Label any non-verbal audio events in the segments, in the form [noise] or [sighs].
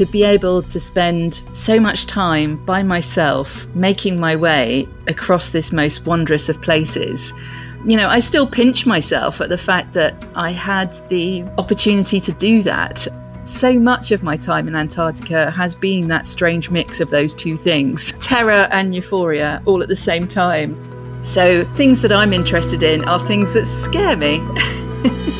to be able to spend so much time by myself making my way across this most wondrous of places. You know, I still pinch myself at the fact that I had the opportunity to do that. So much of my time in Antarctica has been that strange mix of those two things terror and euphoria all at the same time. So, things that I'm interested in are things that scare me. [laughs]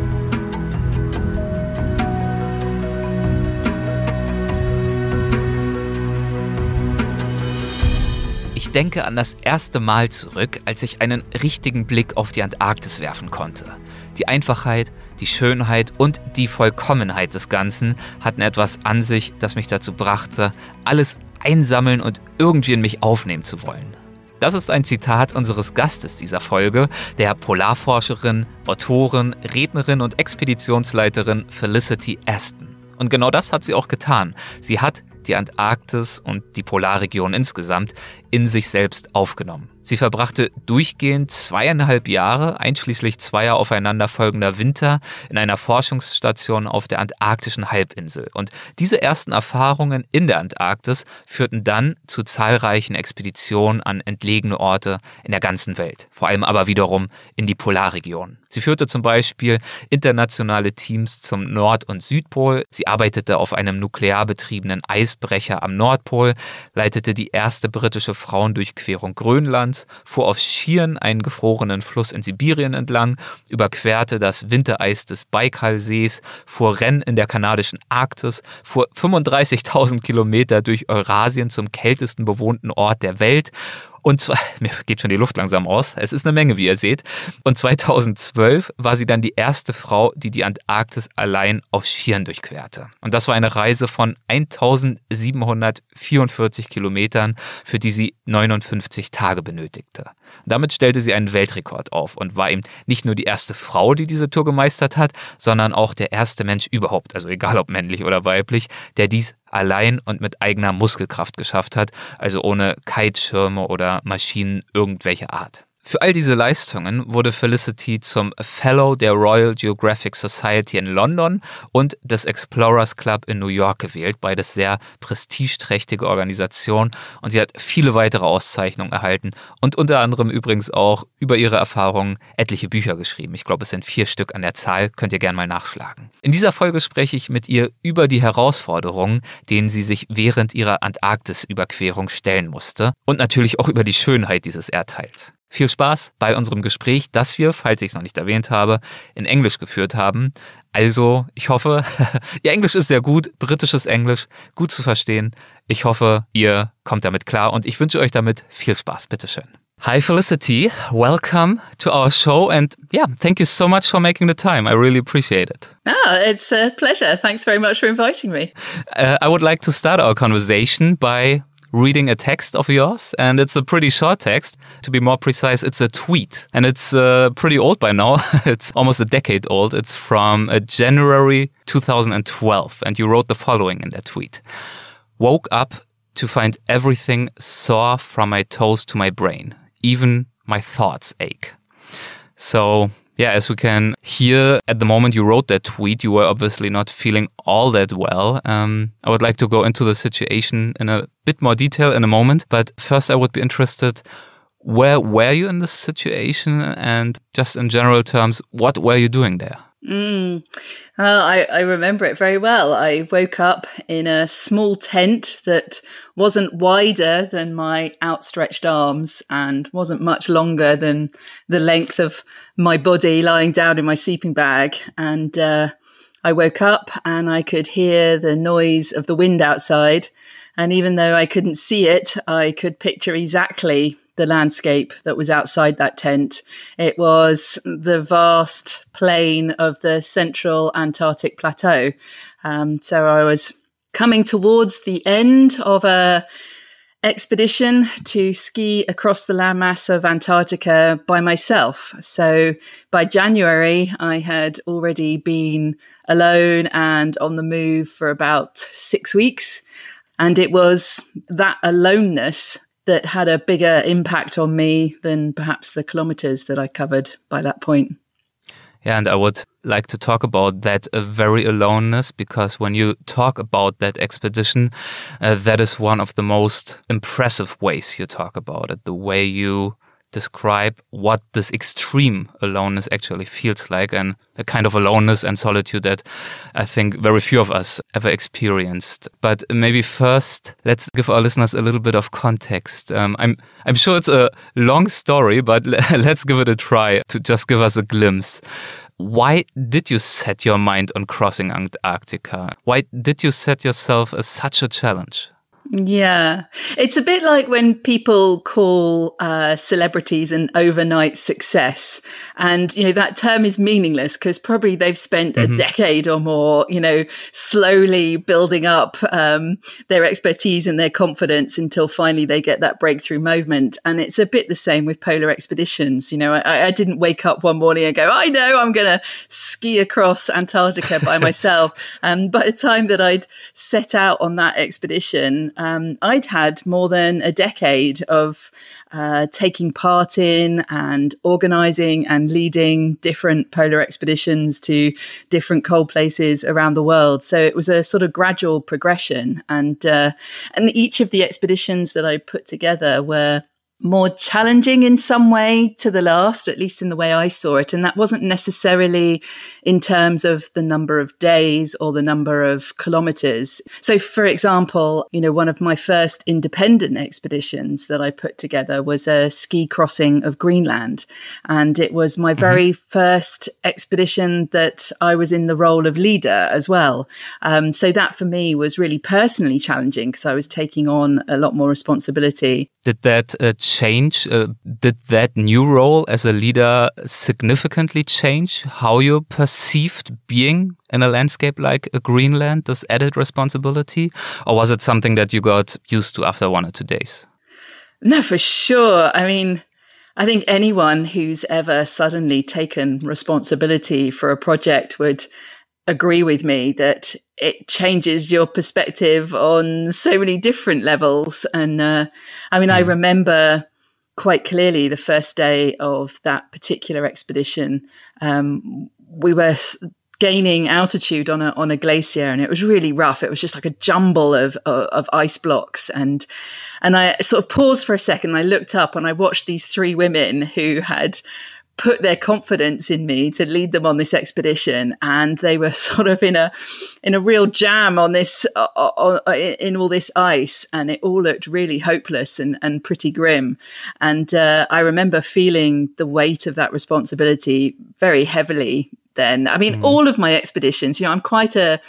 Ich denke an das erste Mal zurück, als ich einen richtigen Blick auf die Antarktis werfen konnte. Die Einfachheit, die Schönheit und die Vollkommenheit des Ganzen hatten etwas an sich, das mich dazu brachte, alles einsammeln und irgendwie in mich aufnehmen zu wollen. Das ist ein Zitat unseres Gastes dieser Folge, der Polarforscherin, Autorin, Rednerin und Expeditionsleiterin Felicity Aston. Und genau das hat sie auch getan. Sie hat die Antarktis und die Polarregion insgesamt in sich selbst aufgenommen. Sie verbrachte durchgehend zweieinhalb Jahre, einschließlich zweier aufeinanderfolgender Winter, in einer Forschungsstation auf der antarktischen Halbinsel. Und diese ersten Erfahrungen in der Antarktis führten dann zu zahlreichen Expeditionen an entlegene Orte in der ganzen Welt, vor allem aber wiederum in die Polarregion. Sie führte zum Beispiel internationale Teams zum Nord- und Südpol, sie arbeitete auf einem nuklear betriebenen Eisbrecher am Nordpol, leitete die erste britische Frauendurchquerung Grönlands, fuhr auf Skiern einen gefrorenen Fluss in Sibirien entlang, überquerte das Wintereis des Baikalsees, fuhr Rennen in der kanadischen Arktis, fuhr 35.000 Kilometer durch Eurasien zum kältesten bewohnten Ort der Welt und zwar, [laughs] mir geht schon die Luft langsam aus. Es ist eine Menge, wie ihr seht. Und 2012 war sie dann die erste Frau, die die Antarktis allein auf Skiern durchquerte. Und das war eine Reise von 1744 Kilometern, für die sie 59 Tage benötigte. Damit stellte sie einen Weltrekord auf und war eben nicht nur die erste Frau, die diese Tour gemeistert hat, sondern auch der erste Mensch überhaupt, also egal ob männlich oder weiblich, der dies allein und mit eigener Muskelkraft geschafft hat, also ohne Kiteschirme oder Maschinen irgendwelcher Art. Für all diese Leistungen wurde Felicity zum Fellow der Royal Geographic Society in London und des Explorers Club in New York gewählt, beides sehr prestigeträchtige Organisationen und sie hat viele weitere Auszeichnungen erhalten und unter anderem übrigens auch über ihre Erfahrungen etliche Bücher geschrieben. Ich glaube, es sind vier Stück an der Zahl, könnt ihr gerne mal nachschlagen. In dieser Folge spreche ich mit ihr über die Herausforderungen, denen sie sich während ihrer Antarktis-Überquerung stellen musste und natürlich auch über die Schönheit dieses Erdteils. Viel Spaß bei unserem Gespräch, das wir, falls ich es noch nicht erwähnt habe, in Englisch geführt haben. Also, ich hoffe, [laughs] Ihr Englisch ist sehr gut, britisches Englisch, gut zu verstehen. Ich hoffe, ihr kommt damit klar und ich wünsche euch damit viel Spaß. Bitteschön. Hi, Felicity. Welcome to our show. And yeah, thank you so much for making the time. I really appreciate it. Ah, it's a pleasure. Thanks very much for inviting me. Uh, I would like to start our conversation by reading a text of yours, and it's a pretty short text. To be more precise, it's a tweet, and it's uh, pretty old by now. [laughs] it's almost a decade old. It's from uh, January 2012, and you wrote the following in that tweet Woke up to find everything sore from my toes to my brain, even my thoughts ache. So yeah, as we can hear at the moment you wrote that tweet, you were obviously not feeling all that well. Um, I would like to go into the situation in a bit more detail in a moment, but first I would be interested where were you in this situation and just in general terms, what were you doing there? Mm. Well, I, I remember it very well. I woke up in a small tent that wasn't wider than my outstretched arms and wasn't much longer than the length of my body lying down in my sleeping bag. And uh, I woke up and I could hear the noise of the wind outside. And even though I couldn't see it, I could picture exactly the landscape that was outside that tent. It was the vast plain of the central Antarctic plateau. Um, so I was coming towards the end of a expedition to ski across the landmass of Antarctica by myself. So by January, I had already been alone and on the move for about six weeks. And it was that aloneness that had a bigger impact on me than perhaps the kilometers that I covered by that point. Yeah, and I would like to talk about that uh, very aloneness because when you talk about that expedition, uh, that is one of the most impressive ways you talk about it. The way you describe what this extreme aloneness actually feels like and a kind of aloneness and solitude that I think very few of us ever experienced. But maybe first, let's give our listeners a little bit of context. Um, I'm, I'm sure it's a long story, but [laughs] let's give it a try to just give us a glimpse. Why did you set your mind on crossing Antarctica? Why did you set yourself as such a challenge? Yeah. It's a bit like when people call uh, celebrities an overnight success. And, you know, that term is meaningless because probably they've spent mm-hmm. a decade or more, you know, slowly building up um, their expertise and their confidence until finally they get that breakthrough moment. And it's a bit the same with polar expeditions. You know, I, I didn't wake up one morning and go, I know I'm going to ski across Antarctica by myself. [laughs] And um, by the time that I'd set out on that expedition, um, I'd had more than a decade of uh, taking part in and organizing and leading different polar expeditions to different cold places around the world. So it was a sort of gradual progression, and uh, and each of the expeditions that I put together were more challenging in some way to the last, at least in the way I saw it. And that wasn't necessarily in terms of the number of days or the number of kilometers. So, for example, you know, one of my first independent expeditions that I put together was a ski crossing of Greenland. And it was my mm-hmm. very first expedition that I was in the role of leader as well. Um, so that for me was really personally challenging because I was taking on a lot more responsibility. Did that uh, change? Uh, did that new role as a leader significantly change how you perceived being in a landscape like Greenland, this added responsibility? Or was it something that you got used to after one or two days? No, for sure. I mean, I think anyone who's ever suddenly taken responsibility for a project would agree with me that it changes your perspective on so many different levels. And uh, I mean, mm. I hmm. remember quite clearly the first day of that particular expedition. Um, we were gaining altitude on a on a glacier and it was really rough it was just like a jumble of of, of ice blocks and and I sort of paused for a second I looked up and I watched these three women who had put their confidence in me to lead them on this expedition and they were [laughs] sort of in a in a real jam on this uh, uh, in all this ice and it all looked really hopeless and, and pretty grim and uh, i remember feeling the weight of that responsibility very heavily then i mean mm. all of my expeditions you know i'm quite a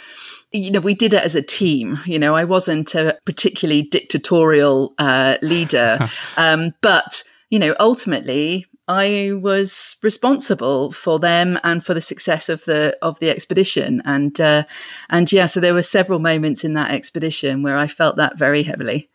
you know, we did it as a team. You know, I wasn't a particularly dictatorial uh, leader, [laughs] um, but you know, ultimately, I was responsible for them and for the success of the of the expedition, and uh, and yeah, so there were several moments in that expedition where I felt that very heavily.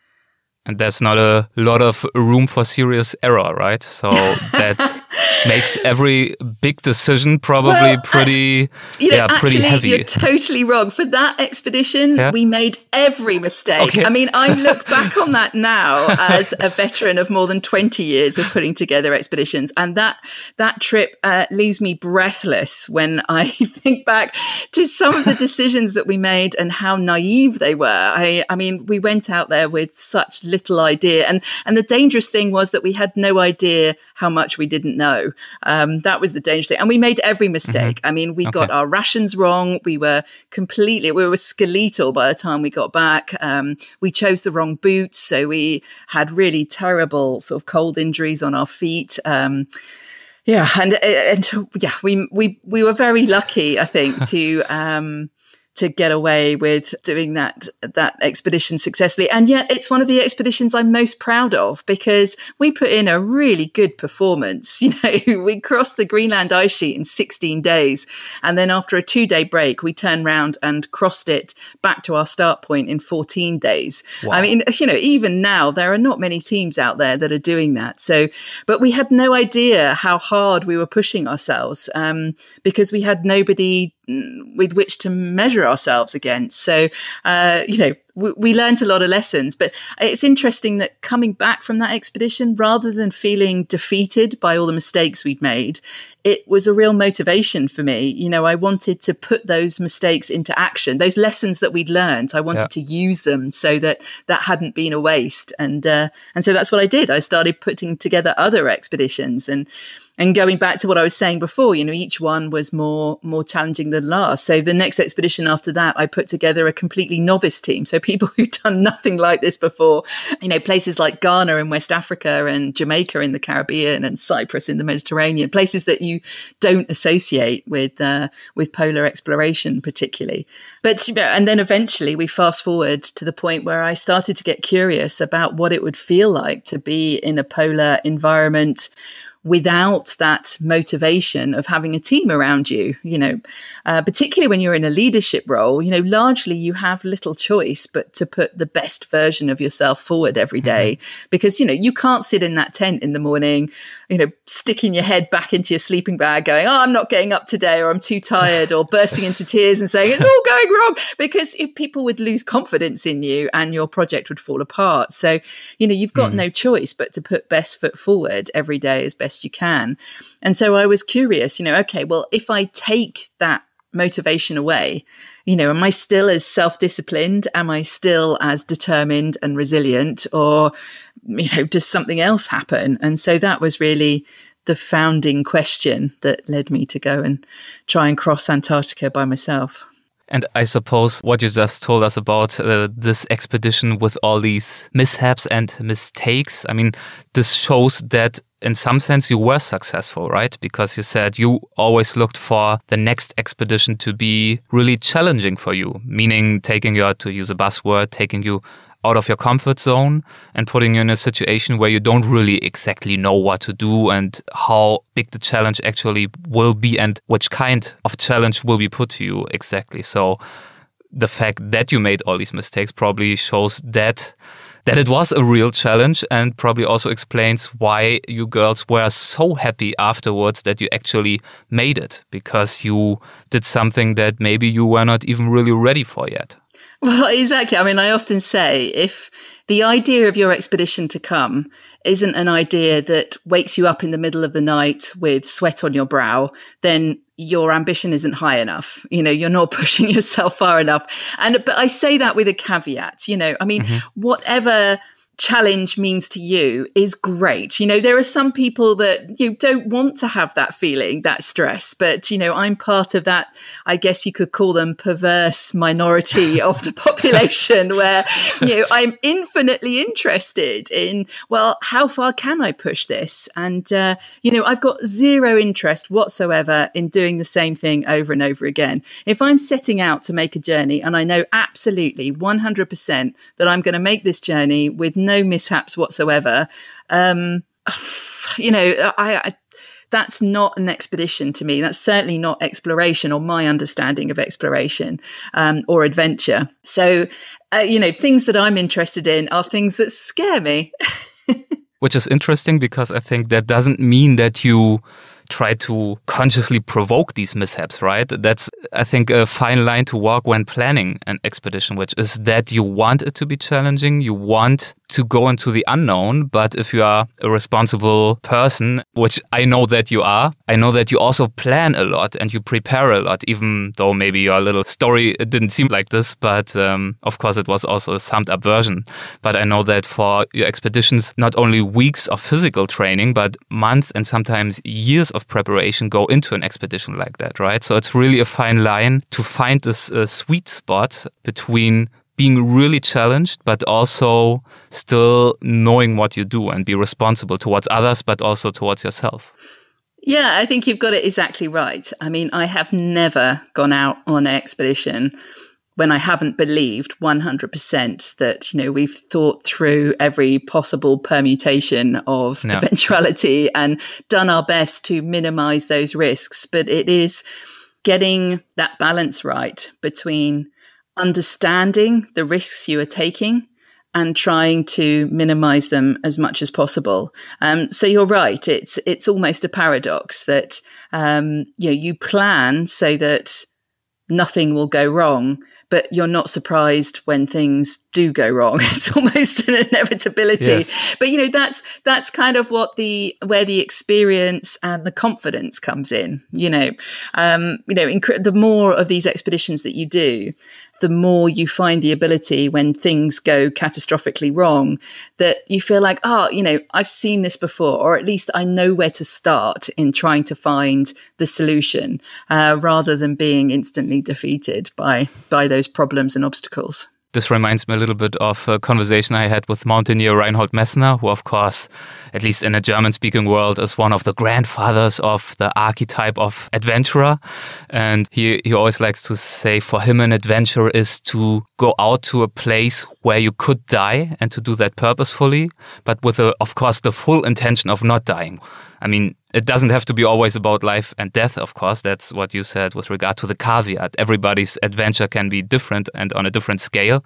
And there's not a lot of room for serious error, right? So [laughs] that makes every big decision probably well, pretty, you know, yeah, actually, pretty heavy. You're totally wrong. For that expedition, yeah? we made every mistake. Okay. I mean, I look [laughs] back on that now as a veteran of more than 20 years of putting together expeditions, and that that trip uh, leaves me breathless when I [laughs] think back to some of the [laughs] decisions that we made and how naive they were. I, I mean, we went out there with such little idea, and and the dangerous thing was that we had no idea how much we didn't know. Um, that was the dangerous thing. And we made every mistake. Mm-hmm. I mean, we okay. got our rations wrong. We were completely, we were skeletal by the time we got back. Um, we chose the wrong boots. So we had really terrible sort of cold injuries on our feet. Um, yeah, and and yeah, we we we were very lucky, I think, to um, to get away with doing that that expedition successfully. And yet it's one of the expeditions I'm most proud of because we put in a really good performance. [laughs] You know, we crossed the Greenland ice sheet in 16 days. And then after a two day break, we turned round and crossed it back to our start point in 14 days. Wow. I mean, you know, even now there are not many teams out there that are doing that. So, but we had no idea how hard we were pushing ourselves um, because we had nobody with which to measure ourselves against. So, uh, you know, we, we learned a lot of lessons, but it's interesting that coming back from that expedition, rather than feeling defeated by all the mistakes we'd made, it was a real motivation for me. You know, I wanted to put those mistakes into action, those lessons that we'd learned. I wanted yeah. to use them so that that hadn't been a waste. And, uh, and so that's what I did. I started putting together other expeditions and, and going back to what I was saying before, you know, each one was more more challenging than last. So the next expedition after that, I put together a completely novice team. So people [laughs] who'd done nothing like this before, you know, places like Ghana in West Africa and Jamaica in the Caribbean and Cyprus in the Mediterranean, places that you don't associate with uh, with polar exploration particularly. But you know, and then eventually we fast forward to the point where I started to get curious about what it would feel like to be in a polar environment without that motivation of having a team around you you know uh, particularly when you're in a leadership role you know largely you have little choice but to put the best version of yourself forward every day. Mm-hmm. because you know you can't sit in that tent in the morning you know sticking your head back into your sleeping bag going oh i'm not getting up today or i'm too tired or bursting into tears and saying it's all going wrong because people would lose confidence in you and your project would fall apart so you know you've got mm. no choice but to put best foot forward every day as best you can. And so I was curious, you know, okay, well, if I take that motivation away, you know, am I still as self disciplined? Am I still as determined and resilient? Or, you know, does something else happen? And so that was really the founding question that led me to go and try and cross Antarctica by myself. And I suppose what you just told us about uh, this expedition with all these mishaps and mistakes, I mean, this shows that in some sense you were successful, right? Because you said you always looked for the next expedition to be really challenging for you, meaning taking you out to use a buzzword, taking you out of your comfort zone and putting you in a situation where you don't really exactly know what to do and how big the challenge actually will be and which kind of challenge will be put to you exactly. So the fact that you made all these mistakes probably shows that that it was a real challenge and probably also explains why you girls were so happy afterwards that you actually made it because you did something that maybe you were not even really ready for yet. [laughs] Well, exactly. I mean, I often say if the idea of your expedition to come isn't an idea that wakes you up in the middle of the night with sweat on your brow, then your ambition isn't high enough. You know, you're not [laughs] pushing yourself far enough. And, but I say that with a caveat, you know, I mean, mm-hmm. whatever challenge means to you is great. You know, there are some people that you don't want to have that feeling, that stress, but you know, I'm part of that, I guess you could call them perverse minority [laughs] of the population where, you know, I'm infinitely interested in, well, how far can I push this? And, uh, you know, I've got zero interest whatsoever in doing the same thing over and over again. If I'm setting out to make a journey and I know absolutely 100% that I'm going to make this journey with no mishaps whatsoever. Um, [sighs] you know, I, I that's not an expedition to me. That's certainly not exploration or my understanding of exploration um, or adventure. So, uh, you know, things that I'm interested in are things that scare me. [laughs] Which is interesting because I think that doesn't mean that you try to consciously provoke these mishaps, right? That's, I think, a fine line to walk when planning an expedition, which is that you want it to be challenging. You want to go into the unknown. But if you are a responsible person, which I know that you are, I know that you also plan a lot and you prepare a lot, even though maybe your little story didn't seem like this. But um, of course, it was also a summed up version. But I know that for your expeditions, not only weeks of physical training, but months and sometimes years preparation go into an expedition like that, right? So it's really a fine line to find this uh, sweet spot between being really challenged, but also still knowing what you do and be responsible towards others, but also towards yourself. Yeah, I think you've got it exactly right. I mean, I have never gone out on an expedition when I haven't believed 100% that, you know, we've thought through every possible permutation of no. eventuality and done our best to minimize those risks. But it is getting that balance right between understanding the risks you are taking and trying to minimize them as much as possible. Um, so you're right; it's it's almost a paradox that um, you know you plan so that nothing will go wrong, but you're not surprised when things do go wrong. [laughs] It's almost an inevitability. Yes. But you know, that's that's kind of what the where the experience and the confidence comes in. You know, um, you know, inc- the more of these expeditions that you do, the more you find the ability when things go catastrophically wrong that you feel like, oh, you know, I've seen this before, or at least I know where to start in trying to find the solution, uh, rather than being instantly defeated by by those problems and obstacles. This reminds me a little bit of a conversation I had with mountaineer Reinhold Messner, who, of course, at least in a German speaking world, is one of the grandfathers of the archetype of adventurer. And he, he always likes to say for him, an adventure is to go out to a place where you could die and to do that purposefully, but with, a, of course, the full intention of not dying. I mean, it doesn't have to be always about life and death, of course. That's what you said with regard to the caveat. Everybody's adventure can be different and on a different scale.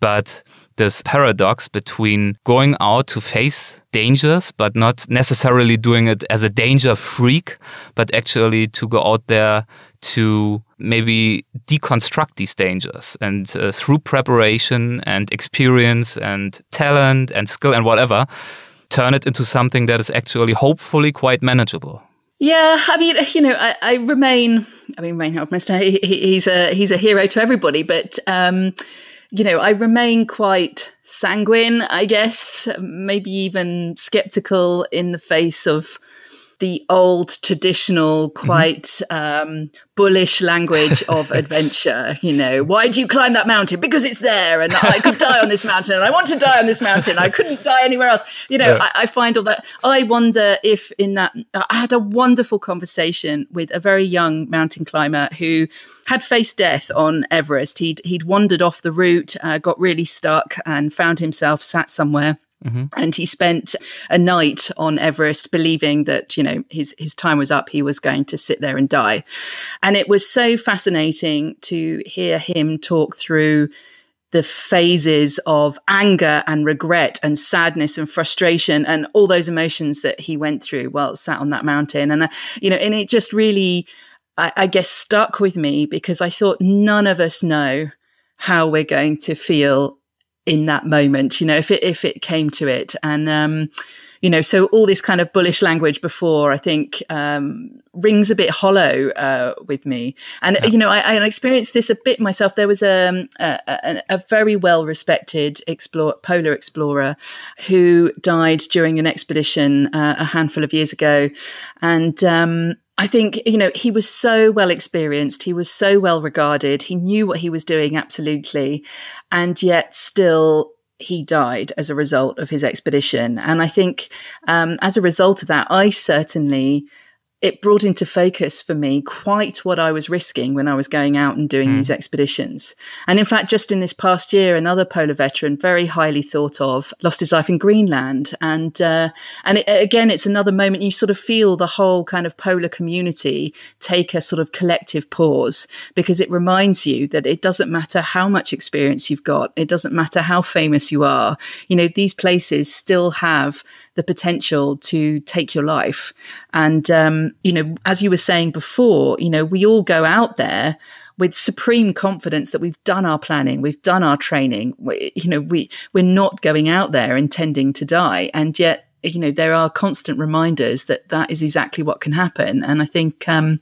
But this paradox between going out to face dangers, but not necessarily doing it as a danger freak, but actually to go out there to maybe deconstruct these dangers and uh, through preparation and experience and talent and skill and whatever turn it into something that is actually hopefully quite manageable. Yeah, I mean, you know, I, I remain. I mean, Reinhold [laughs] Messner, he, he's a he's a hero to everybody, but um, you know, I remain quite sanguine. I guess maybe even skeptical in the face of the old traditional, mm-hmm. quite mm-hmm. um, bullish language of [laughs] adventure. You know, why do you climb that mountain? Because it's there, and I could die on this mountain, and I want to die on this mountain. I couldn't die anywhere else. You know, yeah. I, I, find all that. I wonder if in that, I had a wonderful conversation with a very young mountain climber who had faced death on Everest. He'd he'd wandered off the route, uh, got really stuck, and found himself sat somewhere Mm-hmm. And he spent a night on Everest believing that, you know, his, his time was up. He was going to sit there and die. And it was so fascinating to hear him talk through the phases of anger and regret and sadness and frustration and all those emotions that he went through while sat on that mountain. And, uh, you know, and it just really, I, I guess, stuck with me because I thought none of us know how we're going to feel in that moment, you know, if it if it came to it. And um, you know, so all this kind of bullish language before, I think, um, rings a bit hollow uh, with me. And yeah. you know, I, I, experienced this a bit myself. There was um, a, a, a very well respected explore, polar explorer who died during an expedition uh, a handful of years ago, and um, I think, you know, he was so well experienced. He was so well regarded. He knew what he was doing absolutely. And yet still he died as a result of his expedition. And I think um, as a result of that, I certainly it brought into focus for me quite what I was risking when I was going out and doing mm. these expeditions. And in fact, just in this past year, another polar veteran, very highly thought of, lost his life in Greenland. And uh, and it, again, it's another moment you sort of feel the whole kind of polar community take a sort of collective pause because it reminds you that it doesn't matter how much experience you've got, it doesn't matter how famous you are. You know, these places still have the potential to take your life. And, um, you know, as you were saying before, you know, we all go out there with supreme confidence that we've done our planning, we've done our training. We, you know, we, we're not going out there intending to die. And yet, you know, there are constant reminders that that is exactly what can happen. And I think, um,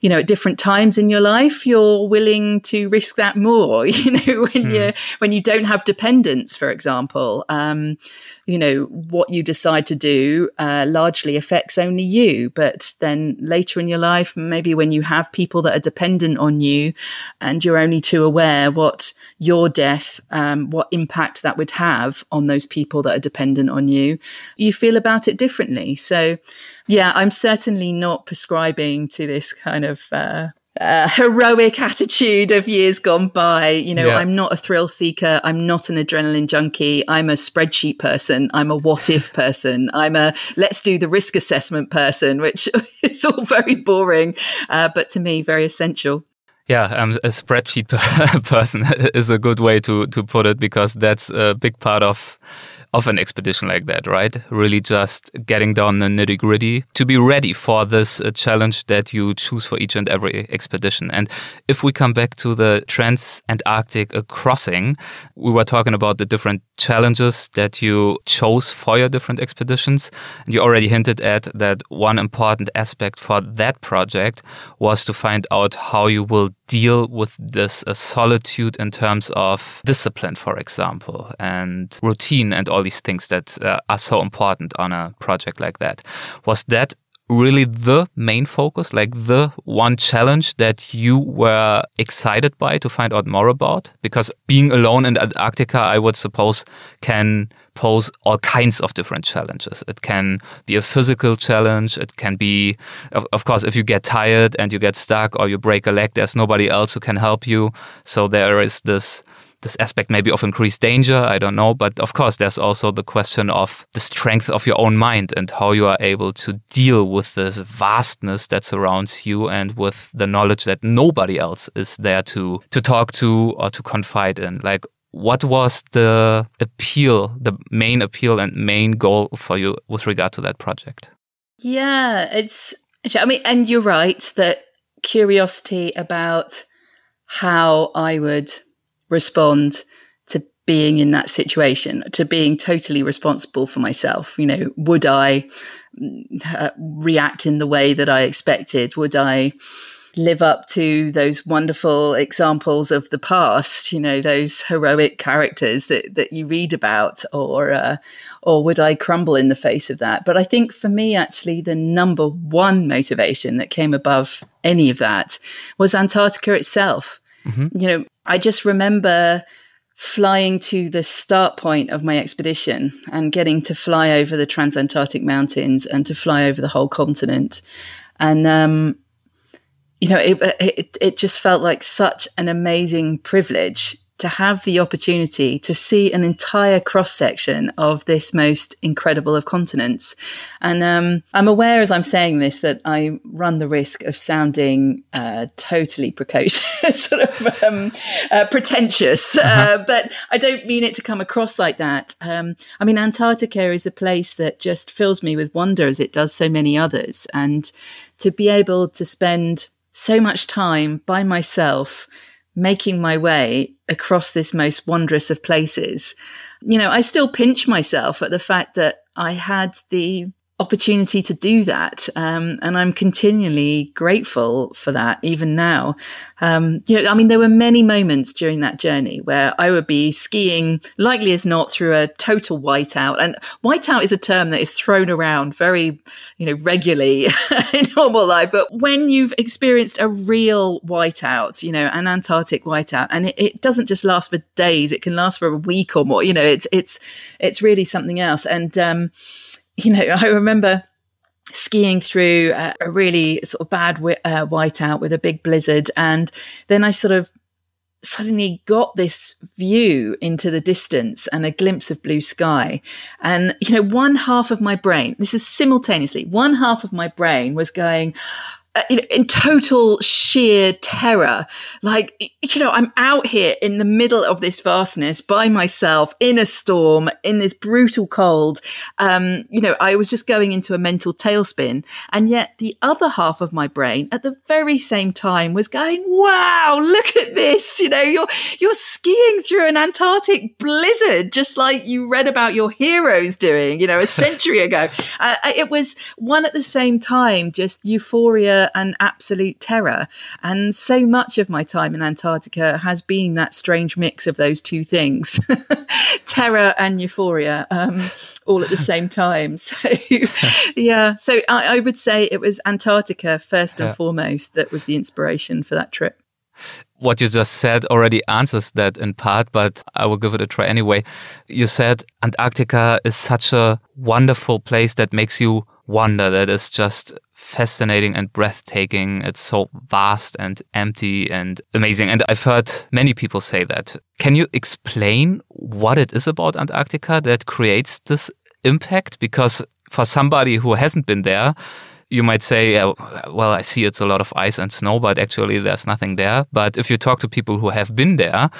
you know, at different times in your life, you're willing to risk that more. [laughs] You know, when mm. you when you don't have dependents, for example, um, you know what you decide to do uh, largely affects only you. But then later in your life, maybe when you have people that are dependent on you, and you're only too aware what your death, um, what impact that would have on those people that are dependent on you, you feel about it differently. So, yeah, I'm certainly not prescribing to this kind of uh, uh, heroic attitude of years gone by. You know, yeah. I'm not a thrill seeker. I'm not an adrenaline junkie. I'm a spreadsheet person. I'm a what if person. I'm a let's do the risk assessment person, which [laughs] is all very boring, uh, but to me, very essential. Yeah, um, a spreadsheet [laughs] person is a good way to to put it because that's a big part of of an expedition like that, right? Really just getting down the nitty gritty to be ready for this uh, challenge that you choose for each and every expedition. And if we come back to the Trans-Antarctic uh, crossing, we were talking about the different challenges that you chose for your different expeditions. And you already hinted at that one important aspect for that project was to find out how you will deal with this uh, solitude in terms of discipline, for example, and routine and all all these things that uh, are so important on a project like that. Was that really the main focus, like the one challenge that you were excited by to find out more about? Because being alone in Antarctica, I would suppose, can pose all kinds of different challenges. It can be a physical challenge. It can be, of, of course, if you get tired and you get stuck or you break a leg, there's nobody else who can help you. So there is this this aspect maybe of increased danger. I don't know. But of course, there's also the question of the strength of your own mind and how you are able to deal with this vastness that surrounds you and with the knowledge that nobody else is there to, to talk to or to confide in. Like, what was the appeal, the main appeal and main goal for you with regard to that project? Yeah, it's, I mean, and you're right that curiosity about how I would respond to being in that situation, to being totally responsible for myself. You know, would I uh, react in the way that I expected? Would I live up to those wonderful examples of the past, you know, those heroic characters that, that you read about, or uh, or would I crumble in the face of that? But I think for me, actually, the number one motivation that came above any of that was Antarctica itself. Mm-hmm. You know, I just remember flying to the start point of my expedition and getting to fly over the Transantarctic Mountains and to fly over the whole continent. And, um, you know, it, it, it just felt like such an amazing privilege to have the opportunity to see an entire cross section of this most incredible of continents. And um, I'm aware as I'm saying this that I run the risk of sounding uh, totally precocious, [laughs] sort of um, uh, pretentious, uh, uh-huh. but I don't mean it to come across like that. Um, I mean, Antarctica is a place that just fills me with wonder as it does so many others. And to be able to spend so much time by myself making my way across this most wondrous of places, you know, I still pinch myself at the fact that I had the opportunity to do that. Um, and I'm continually grateful for that, even now. Um, you know, I mean, there were many moments during that journey where I would be skiing, likely as not, through a total whiteout. And whiteout is a term that is thrown around very, you know, regularly [laughs] in normal life. But when you've experienced a real whiteout, you know, an Antarctic whiteout, and it, it doesn't just last for days, it can last for a week or more, you know, it's, it's, it's really something else. And, um, you know, I remember skiing through a, a really sort of bad uh, whiteout with a big blizzard. And then I sort of suddenly got this view into the distance and a glimpse of blue sky. And, you know, one half of my brain, this is simultaneously, one half of my brain was going, uh, in total sheer terror. Like, you know, I'm out here in the middle of this vastness by myself in a storm, in this brutal cold. Um, you know, I was just going into a mental tailspin. And yet the other half of my brain at the very same time was going, wow, look at this. You know, you're, you're skiing through an Antarctic blizzard, just like you read about your heroes doing, you know, a century [laughs] ago. Uh, it was one at the same time, just euphoria and absolute terror. And so much of my time in Antarctica has been that strange mix of those two things [laughs] terror and euphoria. Um, all at the [laughs] same time. So, yeah. So I, I, would say it was Antarctica first and yeah. foremost that was the inspiration for that trip. What you just said already answers that in part, but I will give it a try anyway. You said Antarctica is such a wonderful place that makes you wonder that is just fascinating and breathtaking. It's so vast and empty and amazing. And I've heard many people say that. Can you explain what it is about Antarctica that creates this impact? Because for somebody who hasn't been there, you might say, well, I see it's a lot of ice and snow, but actually there's nothing there. But if you talk to people who have been there,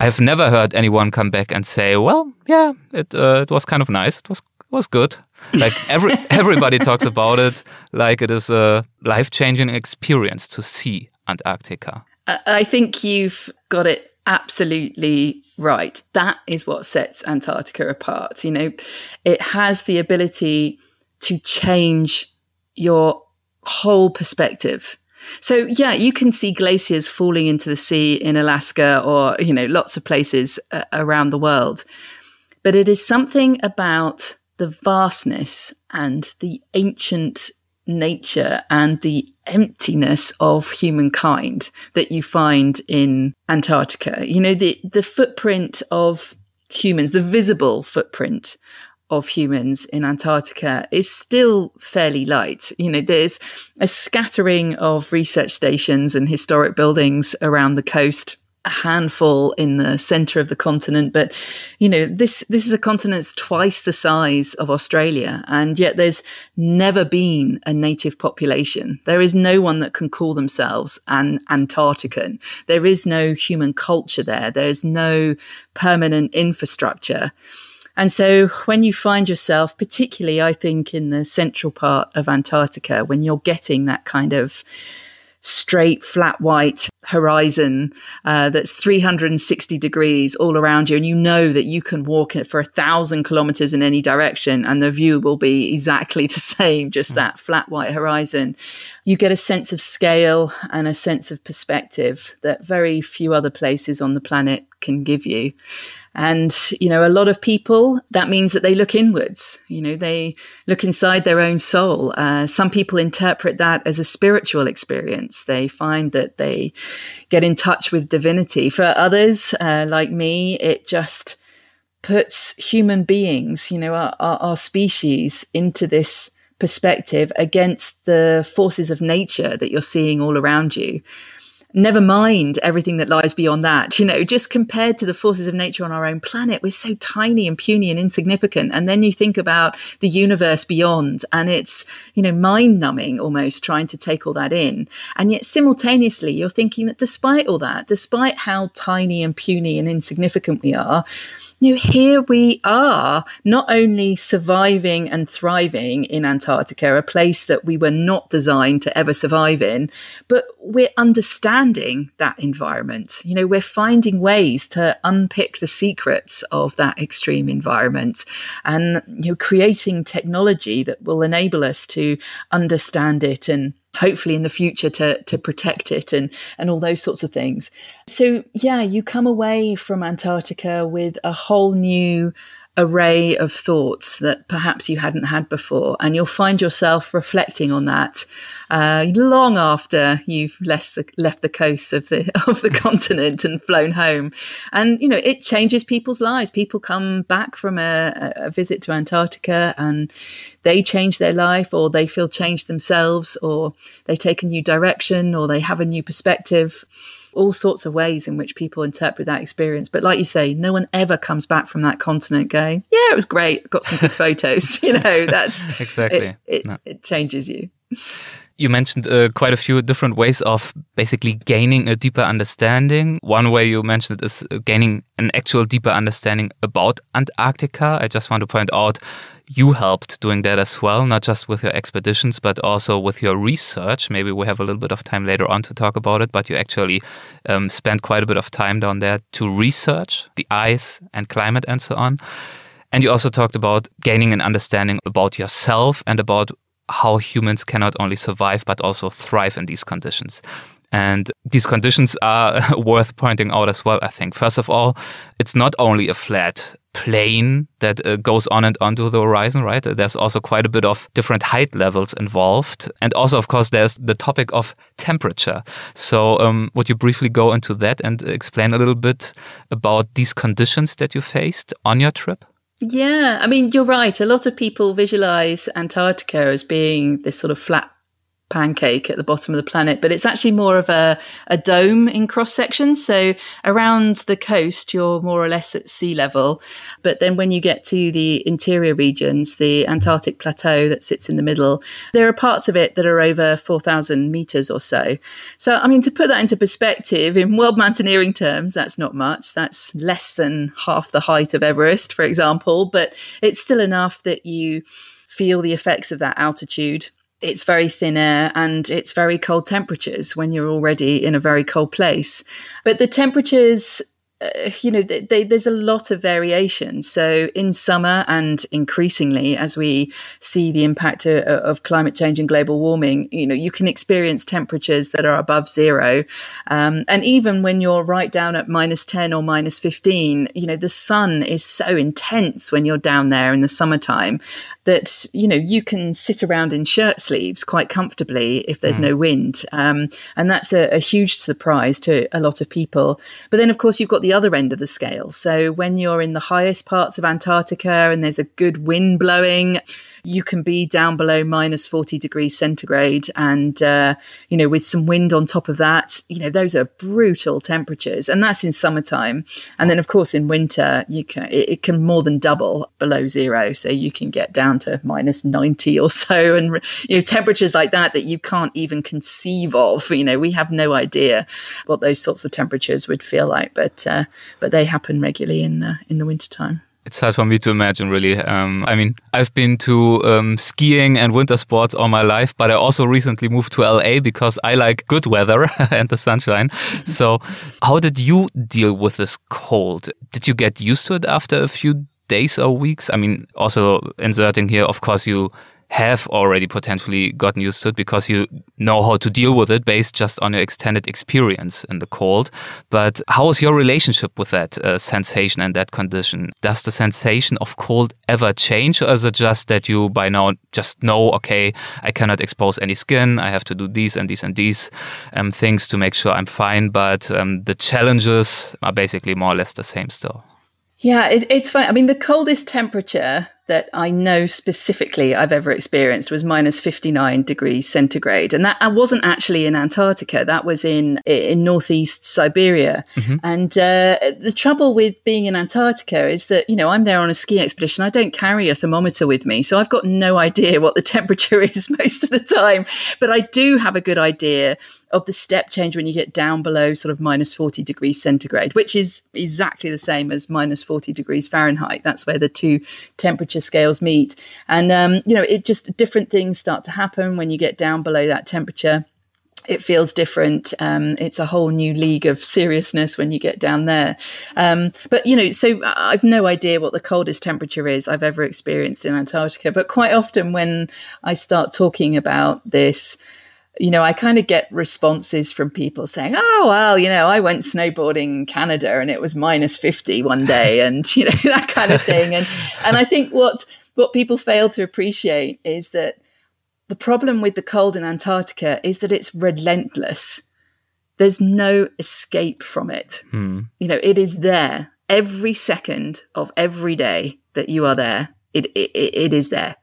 I've never heard anyone come back and say, well, yeah, it, uh, it was kind of nice. It was, was good. Like every, [laughs] everybody talks about it like it is a life changing experience to see Antarctica. I think you've got it absolutely right. That is what sets Antarctica apart. You know, it has the ability to change your whole perspective. So yeah, you can see glaciers falling into the sea in Alaska or you know lots of places uh, around the world. But it is something about the vastness and the ancient nature and the emptiness of humankind that you find in Antarctica. You know the the footprint of humans, the visible footprint of humans in Antarctica is still fairly light. You know, there's a scattering of research stations and historic buildings around the coast a handful in the center of the continent but you know this this is a continent that's twice the size of Australia and yet there's never been a native population. There is no one that can call themselves an Antarctican. There is no human culture there. There's no permanent infrastructure. And so when you find yourself, particularly, I think, in the central part of Antarctica, when you're getting that kind of straight, flat white horizon uh, that's 360 degrees all around you, and you know that you can walk it for a thousand kilometers in any direction, and the view will be exactly [laughs] the same, just mm. that flat white horizon. You get a sense of scale and a sense of perspective that very few other places on the planet can give you. And, you know, a lot of people, that means that they look inwards, you know, they look inside their own soul. Uh, some people interpret that as a spiritual experience. They find that they get in touch with divinity. For others, uh, like me, it just puts human beings, you know, our, our, our species into this perspective against the forces of nature that you're seeing all around you never mind everything that lies beyond that. You know, just compared to the forces of nature on our own planet, we're so tiny and puny and insignificant. And then you think about the universe beyond, and it's, you know, mind numbing almost trying to take all that in. And yet simultaneously, you're thinking that despite all that, despite how tiny and puny and insignificant we are, you know, here we are, not only surviving and thriving in Antarctica, a place that we were not designed to ever survive in, but we're understanding that environment. You know, we're finding ways to unpick the secrets of that extreme environment and, you know, creating technology that will enable us to understand it and hopefully in the future to to protect it and and all those sorts of things. So yeah, you come away from Antarctica with a whole new array of thoughts that perhaps you hadn't had before. And you'll find yourself reflecting on that uh, long after you've left the, left the coast of the, [laughs] of the continent and flown home. And, you know, it changes people's lives. People come back from a, a visit to Antarctica and they change their life or they feel changed themselves or they take a new direction or they have a new perspective all sorts of ways in which people interpret that experience. But like you say, no one ever comes back from that continent going, "Yeah, it was great. Got some good [laughs] photos." [laughs] you know, that's exactly it. It, no. it changes you. You mentioned uh, quite a few different ways of basically gaining a deeper understanding. One way you mentioned is uh, gaining an actual deeper understanding about Antarctica. I just want to point out you helped doing that as well, not just with your expeditions, but also with your research. Maybe we have a little bit of time later on to talk about it, but you actually um, spent quite a bit of time down there to research the ice and climate and so on. And you also talked about gaining an understanding about yourself and about how humans can not only survive but also thrive in these conditions. And these conditions are [laughs] worth pointing out as well, I think. First of all, it's not only a flat plane that uh, goes on and on to the horizon, right? There's also quite a bit of different height levels involved. And also, of course, there's the topic of temperature. So, um, would you briefly go into that and explain a little bit about these conditions that you faced on your trip? Yeah, I mean, you're right. A lot of people visualize Antarctica as being this sort of flat pancake at the bottom of the planet, but it's actually more of a, a dome in cross section. So around the coast, you're more or less at sea level. But then when you get to the interior regions, the Antarctic plateau that sits in the middle, there are parts of it that are over 4,000 meters or so. So, I mean, to put that into perspective, in world mountaineering terms, that's not much. That's less than half the height of Everest, for example, but it's still enough that you feel the effects of that altitude it's very thin air and it's very cold temperatures when you're already in a very cold place. But the temperatures uh, you know, they, they, there's a lot of variation. So in summer and increasingly, as we see the impact of, of, climate change and global warming, you know, you can experience temperatures that are above zero. Um, and even when you're right down at minus 10 or minus 15, you know, the sun is so intense when you're down there in the summertime that, you know, you can sit around in shirt sleeves quite comfortably if there's mm. no wind. Um, and that's a, a huge surprise to a lot of people. But then, of course, you've got the other end of the scale. So when you're in the highest parts of Antarctica and there's a good wind blowing, you can be down below minus 40 degrees centigrade. And, uh, you know, with some wind on top of that, you know, those are brutal temperatures. And that's in summertime. And then, of course, in winter, you can, it, it can more than double below zero. So you can get down to minus 90 or so. And, you know, temperatures like that that you can't even conceive of. You know, we have no idea what those sorts of temperatures would feel like, but, uh, but they happen regularly in, uh, in the wintertime it's hard for me to imagine really um, i mean i've been to um, skiing and winter sports all my life but i also recently moved to la because i like good weather [laughs] and the sunshine [laughs] so how did you deal with this cold did you get used to it after a few days or weeks i mean also inserting here of course you have already potentially gotten used to it because you know how to deal with it based just on your extended experience in the cold. But how is your relationship with that uh, sensation and that condition? Does the sensation of cold ever change, or is it just that you by now just know, okay, I cannot expose any skin, I have to do these and these and these um, things to make sure I'm fine, but um, the challenges are basically more or less the same still? Yeah, it, it's fine. I mean, the coldest temperature that I know specifically I've ever experienced was minus 59 degrees centigrade. And that I wasn't actually in Antarctica, that was in, in northeast Siberia. Mm-hmm. And uh, the trouble with being in Antarctica is that, you know, I'm there on a ski expedition. I don't carry a thermometer with me. So I've got no idea what the [laughs] temperature is most of the time. But I do have a good idea of the step change when you get down below sort of minus 40 degrees centigrade, which is exactly the same as minus 40 degrees Fahrenheit. That's where the two temperature scales meet. And, um, you know, it just different things start to happen when you get down below that temperature it feels different. Um, it's a whole new league of seriousness when you get down there. Um, but, you know, so I've no idea what the coldest temperature is I've ever experienced in Antarctica. But quite often when I start talking about this, you know, I kind of get responses from people saying, "Oh, well, you know, I went snowboarding in Canada and it was minus 50 one day [laughs] and you know [laughs] that kind of thing." And and I think what what people fail to appreciate is that the problem with the cold in Antarctica is that it's relentless. There's no escape from it. Hmm. You know, it is there every second of every day that you are there. It, it, it is there.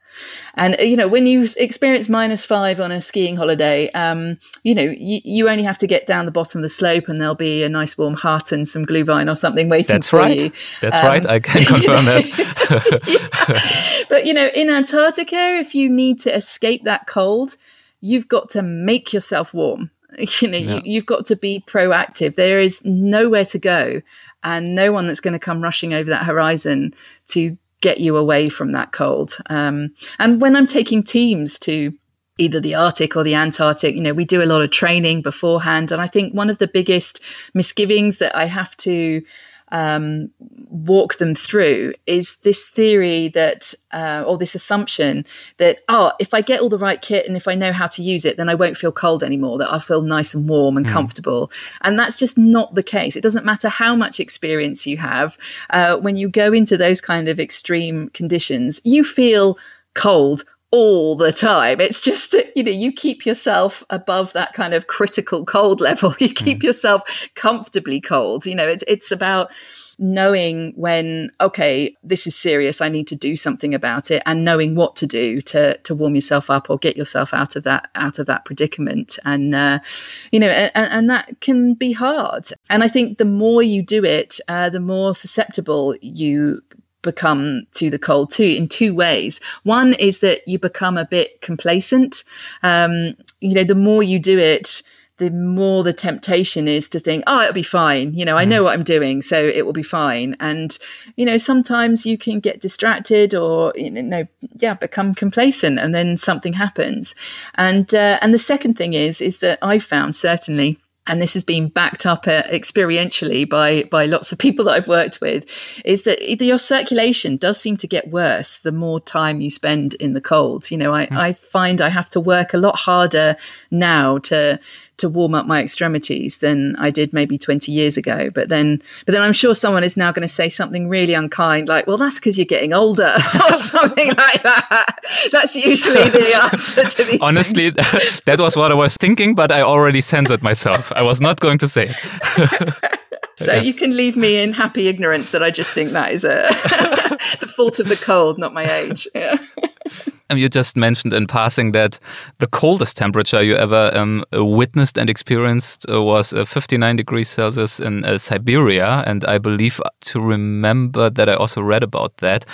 And you know, when you experience minus five on a skiing holiday, um, you know, you, you only have to get down the bottom of the slope, and there'll be a nice warm hut and some glühwein or something waiting That's for right. you. That's um, right. I can [laughs] confirm that. [laughs] [laughs] But you know, in Antarctica, if you need to escape that cold, you've got to make yourself warm. You know, yeah. you, you've got to be proactive. There is nowhere to go, and no one that's going to come rushing over that horizon to get you away from that cold. Um, and when I'm taking teams to either the Arctic or the Antarctic, you know, we do a lot of training beforehand. And I think one of the biggest misgivings that I have to um, walk them through is this theory that, uh, or this assumption that, oh, if I get all the right kit and if I know how to use it, then I won't feel cold anymore, that I'll feel nice and warm and mm. comfortable. And that's just not the case. It doesn't matter how much experience you have. Uh, when you go into those kind of extreme conditions, you feel cold all the time. It's just that, you know, you keep yourself above that kind of critical cold [laughs] level. You keep mm. yourself comfortably cold. You know, it's, it's about knowing when, okay, this is serious, I need to do something about it, and knowing what to do to to warm yourself up or get yourself out of that out of that predicament. And uh, you know, and, and, that can be hard. And I think the more you do it, uh, the more susceptible you become to the cold too in two ways one is that you become a bit complacent um, you know the more you do it the more the temptation is to think, oh, it'll be fine. You know, I know mm. what I'm doing, so it will be fine. And, you know, sometimes you can get distracted or, you know, yeah, become complacent and then something happens. And, uh, and the second thing is, is that I found certainly and this has been backed up uh, experientially by by lots of people that I've worked with, is that your circulation does seem to get worse the more time you spend in the cold. You know, I, mm. I find I have to work a lot harder now to to warm up my extremities than I did maybe 20 years ago. But then, but then I'm sure someone is now going to say something really unkind, like, well, that's because you're getting older [laughs] or something like that. That's usually the [laughs] answer to these. Honestly, [laughs] that was what I was thinking, but I already censored myself. I was not going to say it. So yeah. you can leave me in happy ignorance that I just think that is a the fault of the cold, not my age. Yeah. Um, you just mentioned in passing that the coldest temperature you ever um, witnessed and experienced uh, was uh, 59 degrees Celsius in uh, Siberia. And I believe to remember that I also read about that.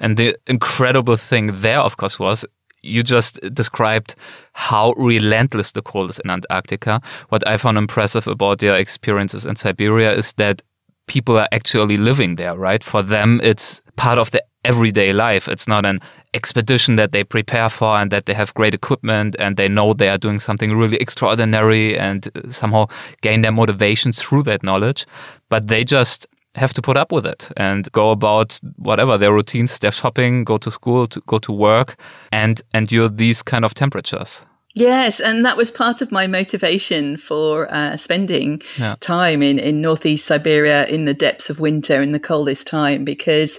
And the incredible thing there, of course, was you just described how relentless the cold is in Antarctica. What I found impressive about their experiences in Siberia is that people are actually living there, right? For them, it's part of the everyday life. It's not an expedition that they prepare for and that they have great equipment and they know they are doing something really extraordinary and somehow gain their motivation through that knowledge. But they just have to put up with it and go about whatever their routines, their shopping, go to school, to go to work and endure these kind of temperatures. Yes, and that was part of my motivation for uh, spending yeah. time in, in northeast Siberia in the depths of winter in the coldest time because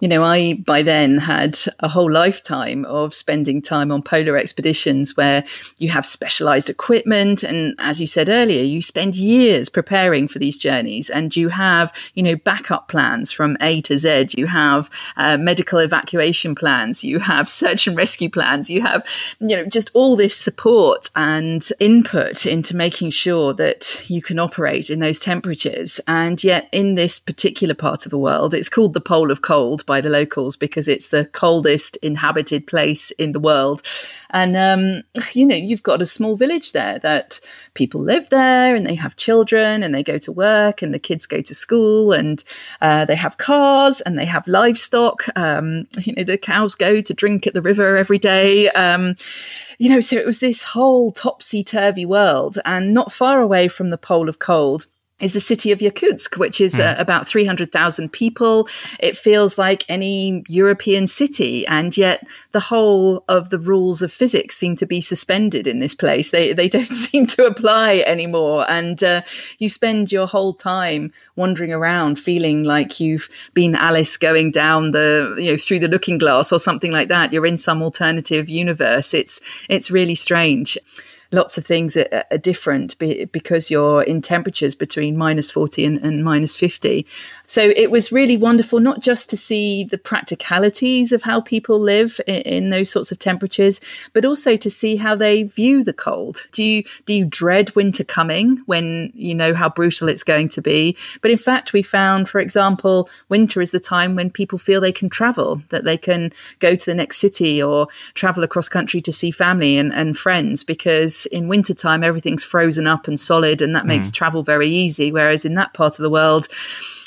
you know, I by then had a whole lifetime of spending time on polar expeditions where you have specialized equipment. And as you said earlier, you spend years preparing for these journeys and you have, you know, backup plans from A to Z. You have uh, medical evacuation plans. You have [laughs] search and rescue plans. You have, you know, just all this support and input into making sure that you can operate in those temperatures. And yet, in this particular part of the world, it's called the Pole of Cold by the locals because it's the coldest inhabited place in the world. And, um, you know, you've got a small village there that people live there and they have children and they go to work and the kids go to school and uh, they have cars and they have livestock. Um, you know, the cows go to drink at the river every day. Um, you know, so it was this whole topsy turvy world and not far away from the pole of cold is the city of Yakutsk, which is uh, hmm. about 300,000 people. It feels like any European city. And yet the whole of the rules of physics seem to be suspended in this place. They, they don't [laughs] seem to apply anymore. And uh, you spend your whole time wandering around feeling like you've been Alice going down the, you know, through the looking glass or something like that. You're in some alternative universe. It's, it's really strange lots of things are, are different be, because you're in temperatures between minus 40 and, and minus 50. So it was really wonderful, not just to see the practicalities of how people live in, in those sorts of temperatures, but also to see how they view the cold. Do you, do you dread winter coming when you know how brutal it's going to be? But in fact, we found, for example, winter is the time when people feel they can travel, that they can go to the next city or travel across country to see family and, and friends because in wintertime everything's frozen up and solid and that makes mm. travel very easy whereas in that part of the world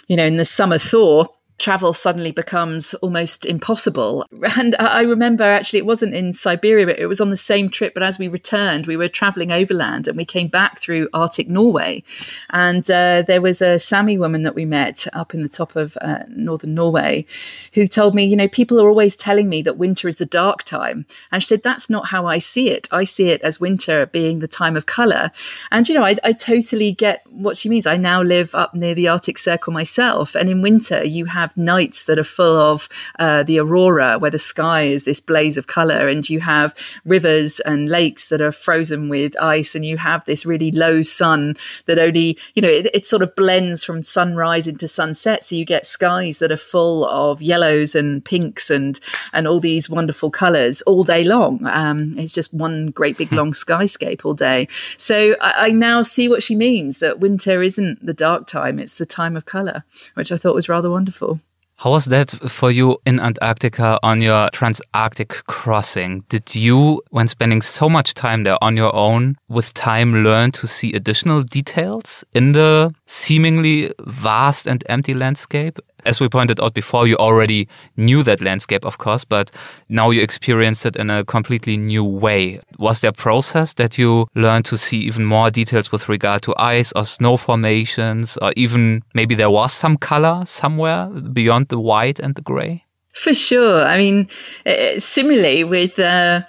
you know in the summer thaw travel suddenly becomes almost impossible. And I remember actually, it wasn't in Siberia, but it was on the same trip. But as we returned, we were traveling overland and we came back through Arctic Norway. And uh, there was a Sami woman that we met up in the top of uh, northern Norway who told me, you know, people are always telling me that winter is the dark time. And she said, that's not how I see it. I see it as winter being the time of color. And, you know, I, I totally get what she means. I now live up near the Arctic Circle myself. And in winter, you have have nights that are full of uh, the aurora, where the sky is this blaze of color, and you have rivers and lakes that are frozen with ice, and you have this really low sun that only, you know, it, it sort of blends from sunrise into sunset. So you get skies that are full of yellows and pinks and and all these wonderful colors all day long. Um, it's just one great big hmm. long skyscape all day. So I, I now see what she means that winter isn't the dark time; it's the time of color, which I thought was rather wonderful. How was that for you in Antarctica on your transarctic crossing? Did you, when spending so much time there on your own, with time learn to see additional details in the seemingly vast and empty landscape? As we pointed out before, you already knew that landscape, of course, but now you experience it in a completely new way. Was there a process that you learned to see even more details with regard to ice or snow formations, or even maybe there was some color somewhere beyond the white and the gray? For sure. I mean, uh, similarly with. Uh,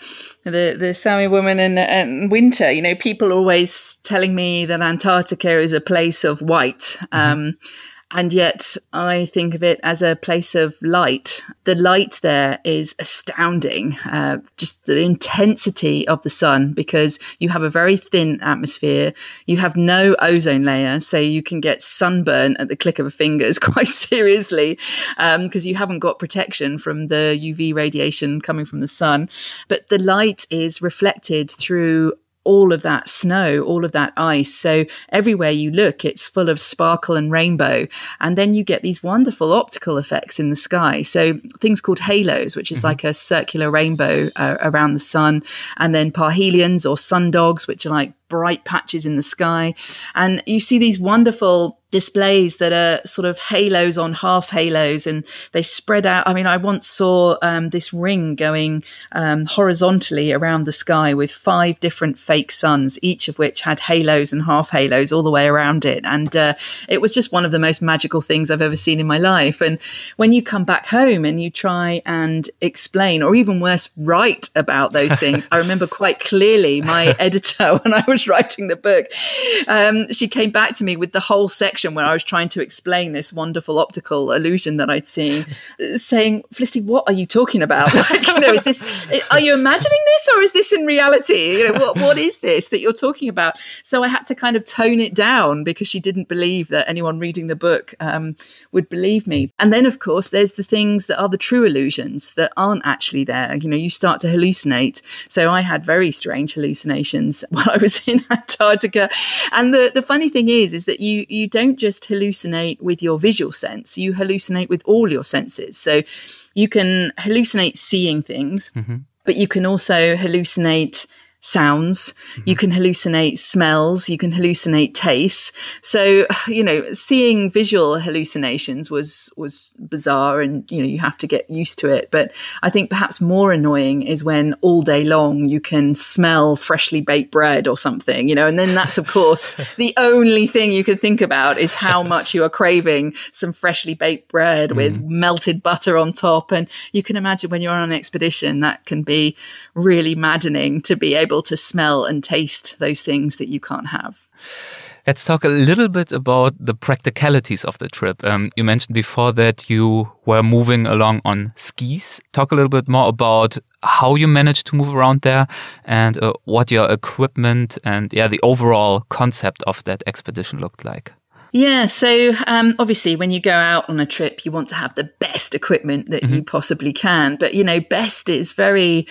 the the Sami woman and, and winter. You know, people always telling me that Antarctica is a place of white. Mm-hmm. And yet I think of it as a place of light. The light there is astounding, uh, just the intensity of the sun, because you have a very thin atmosphere. You have no ozone layer, so you can get sunburn at the click of a fingers [laughs] quite seriously, because um, you haven't got protection from the UV radiation coming from the sun. But the light is reflected through all of that snow, all of that ice. So everywhere you look, it's full of sparkle and rainbow. And then you get these wonderful optical effects in the sky. So things called halos, which is mm-hmm. like a circular rainbow uh, around the sun. And then parhelions or sundogs, which are like bright patches in the sky. And you see these wonderful displays that are sort of halos on half halos and they spread out. I mean, I once saw um, this ring going um, horizontally around the sky with five different fake suns, each of which had halos and half halos all the way around it. And uh, it was just one of the most magical things I've ever seen in my life. And when you come back home and you try and explain, or even worse, write about those things, I remember quite clearly my [laughs] editor [laughs] when I was was [laughs] writing the book, um, she came back to me with the whole section where I was trying to explain this wonderful optical illusion that I'd seen, [laughs] saying, Felicity, what are you talking about? [laughs] Like, you know, is this, are you imagining this or is this in reality? You know, what, what is this that you're talking about? So I had to kind of tone it down because she didn't believe that anyone reading the book um, would believe me. And then, of course, there's the things that are the true illusions that aren't actually there. You know, you start to hallucinate. So I had very strange hallucinations while I was in Antarctica. And the, the funny thing is, is that you you don't just hallucinate with your visual sense, you hallucinate with all your senses. So you can hallucinate seeing things, mm-hmm. but you can also hallucinate sounds, mm-hmm. you can hallucinate smells, you can hallucinate tastes. So, [sighs] you know, seeing visual hallucinations was was bizarre and you know, you have to get used to it. But I think perhaps more annoying is when all day long you can smell freshly baked bread or something, you know, and then that's of course [laughs] the only thing you can think about is how much you are craving some freshly baked bread mm. with melted butter on top. And you can imagine when you're on an expedition that can be really maddening to be able able to smell and taste those things that you can't have. Let's talk a little bit about the practicalities of the trip. Um, you mentioned before that you were moving along on skis. Talk a little bit more about how you managed to move around there and uh, what your equipment and yeah the overall concept of that expedition looked like. Yeah, so um, obviously, when you go out on a trip, you want to have the best equipment that mm -hmm. you possibly can. But you know, best is very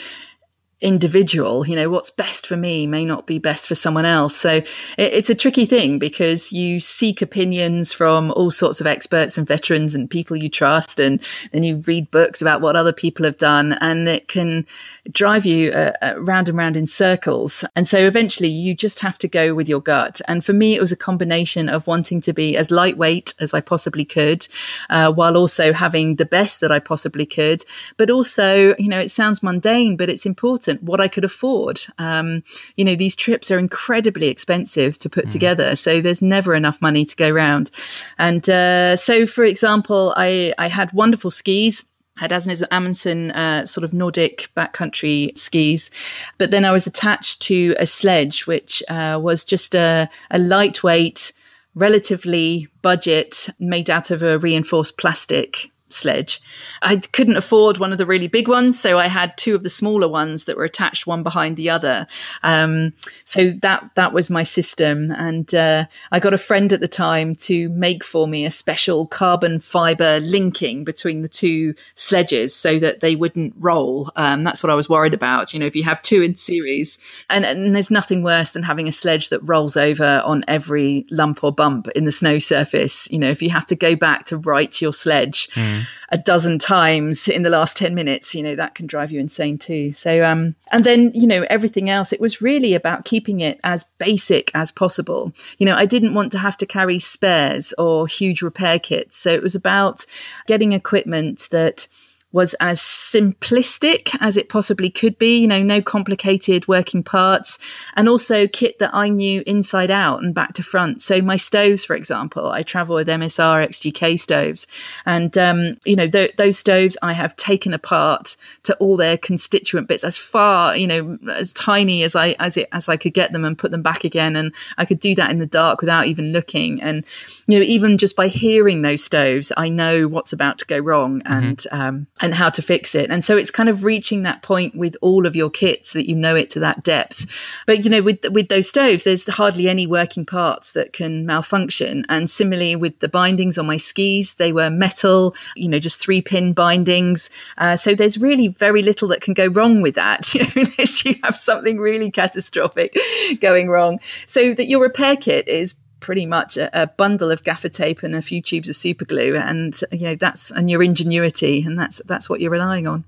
individual you know what's best for me may not be best for someone else. So it, it's a tricky thing because you seek opinions from all sorts of experts and veterans and people you trust and then you read books about what other people have done and it can drive you uh, uh, round and round in circles. And so eventually you just have to go with your gut. And for me it was a combination of wanting to be as lightweight as i possibly could uh, while also having the best that i possibly could. But also you know it sounds mundane but it's important what I could afford. Um, you know, these trips are incredibly expensive to put mm. together, so there's never enough money to go around. And uh, so, for example, I, I had wonderful skis had Asnes Amundsen uh, sort of Nordic backcountry skis. But then I was attached to a sledge, which uh, was just a, a, lightweight, relatively budget, made out of a reinforced plastic sledge. I couldn't afford one of the really big ones, so I had two of the smaller ones that were attached one behind the other. Um, so that that was my system, and uh, I got a friend at the time to make for me a special carbon fiber linking between the two sledges so that they wouldn't roll. Um, that's what I was worried about. You know, if you have two in series, and, and there's nothing worse than having a sledge that rolls over on every lump or bump in the snow surface. You know, if you have to go back to right your sledge. Mm a dozen times in the last 10 minutes, you know, that can drive you insane too. So, um, and then, you know, everything else, it was really about keeping it as basic as possible. You know, I didn't want to have to carry spares or huge repair kits. So it was about getting equipment that was as simplistic as it possibly could be, you know, no complicated working parts, and also kit that I knew inside out and back to front. So my stoves, for example, I travel with MSR XGK stoves, and um, you know th- those stoves I have taken apart to all their constituent bits as far, you know, as tiny as I as it as I could get them and put them back again, and I could do that in the dark without even looking, and you know, even just by hearing those stoves, I know what's about to go wrong, mm-hmm. and um, and how to fix it. And so it's kind of reaching that point with all of your kits that you know it to that depth. But you know, with with those stoves, there's hardly any working parts that can malfunction. And similarly with the bindings on my skis, they were metal, you know, just three pin bindings. Uh, so there's really very little that can go wrong with that, [laughs] you know, unless you have something really catastrophic [laughs] going wrong. So that your repair kit is pretty much a, a, bundle of gaffer tape and a few tubes of super glue and you know that's and your ingenuity and that's that's what you're relying on.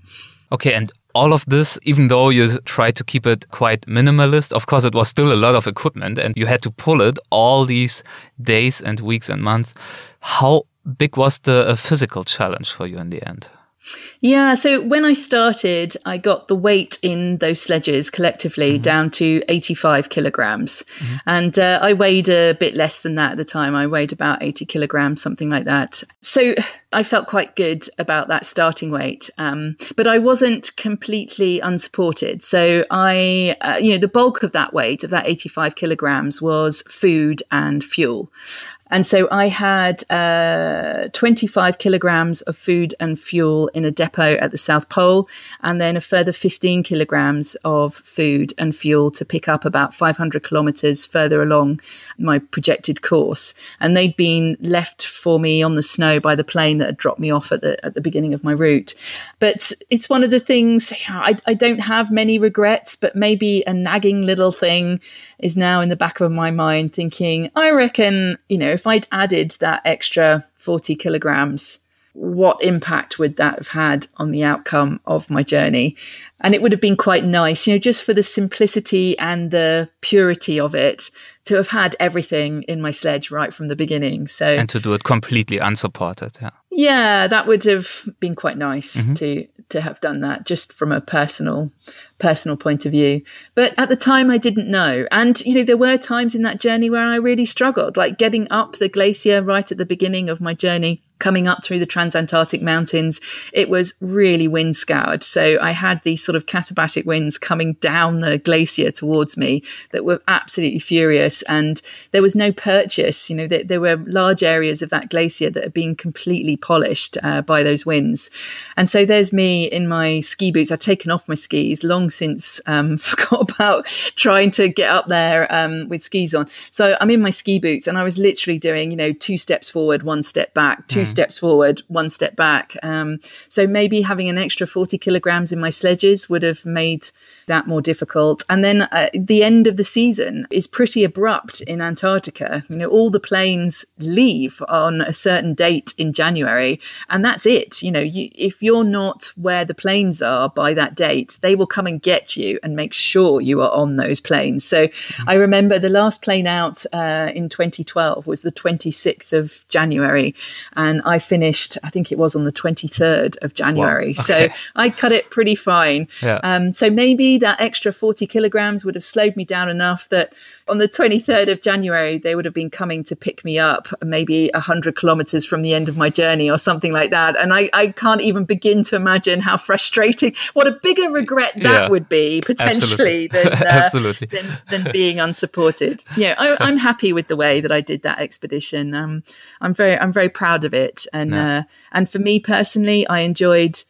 Okay and all of this even though you tried to keep it quite minimalist of course it was still a lot of equipment and you had to pull it all these days and weeks and months. How big was the uh, physical challenge for you in the end yeah, so when I started, I got the weight in those sledges collectively mm-hmm. down to 85 kilograms. Mm-hmm. And uh, I weighed a bit less than that at the time. I weighed about 80 kilograms, something like that. So I felt quite good about that starting weight. Um, but I wasn't completely unsupported. So I, uh, you know, the bulk of that weight, of that 85 kilograms, was food and fuel. And so I had uh, 25 kilograms of food and fuel in a depot at the South Pole, and then a further 15 kilograms of food and fuel to pick up about 500 kilometers further along my projected course. And they'd been left for me on the snow by the plane that had dropped me off at the at the beginning of my route. But it's one of the things I, I don't have many regrets, but maybe a nagging little thing is now in the back of my mind, thinking I reckon you know if I'd added that extra 40 kilograms, what impact would that have had on the outcome of my journey? And it would have been quite nice, you know, just for the simplicity and the purity of it to have had everything in my sledge right from the beginning. So and to do it completely unsupported. Yeah. Yeah, that would have been quite nice mm-hmm. to to have done that just from a personal personal point of view. But at the time I didn't know. And you know, there were times in that journey where I really struggled, like getting up the glacier right at the beginning of my journey coming up through the transantarctic mountains, it was really wind scoured. So I had these sort of katabatic winds coming down the glacier towards me that were absolutely furious. And there was no purchase. You know, there, there were large areas of that glacier that had been completely polished uh, by those winds. And so there's me in my ski boots. I'd taken off my skis long since, um, [laughs] forgot about trying to get up there um, with skis on. So I'm in my ski boots and I was literally doing, you know, two steps forward, one step back, two mm steps forward, one step back. Um, so maybe having an extra 40 kilograms in my sledges would have made that more difficult. And then uh, the end of the season is pretty abrupt in Antarctica. You know, all the planes leave on a certain date in January, and that's it. You know, you, if you're not where the planes are by that date, they will come and get you and make sure you are on those planes. So mm-hmm. I remember the last plane out uh, in 2012 was the 26th of January, and I finished, I think it was on the 23rd of January. Wow. [laughs] Okay. So I cut it pretty fine. Yeah. Um, so maybe that extra 40 kilograms would have slowed me down enough that on the 23rd of January, they would have been coming to pick me up maybe 100 kilometers from the end of my journey or something like that. And I, I can't even begin to imagine how frustrating, what a bigger regret that yeah, would be potentially than, [laughs] uh, absolutely. than, than, being unsupported. Yeah, I, am happy with the way that I did that expedition. Um, I'm very, I'm very proud of it. And uh, and for me personally, I enjoyed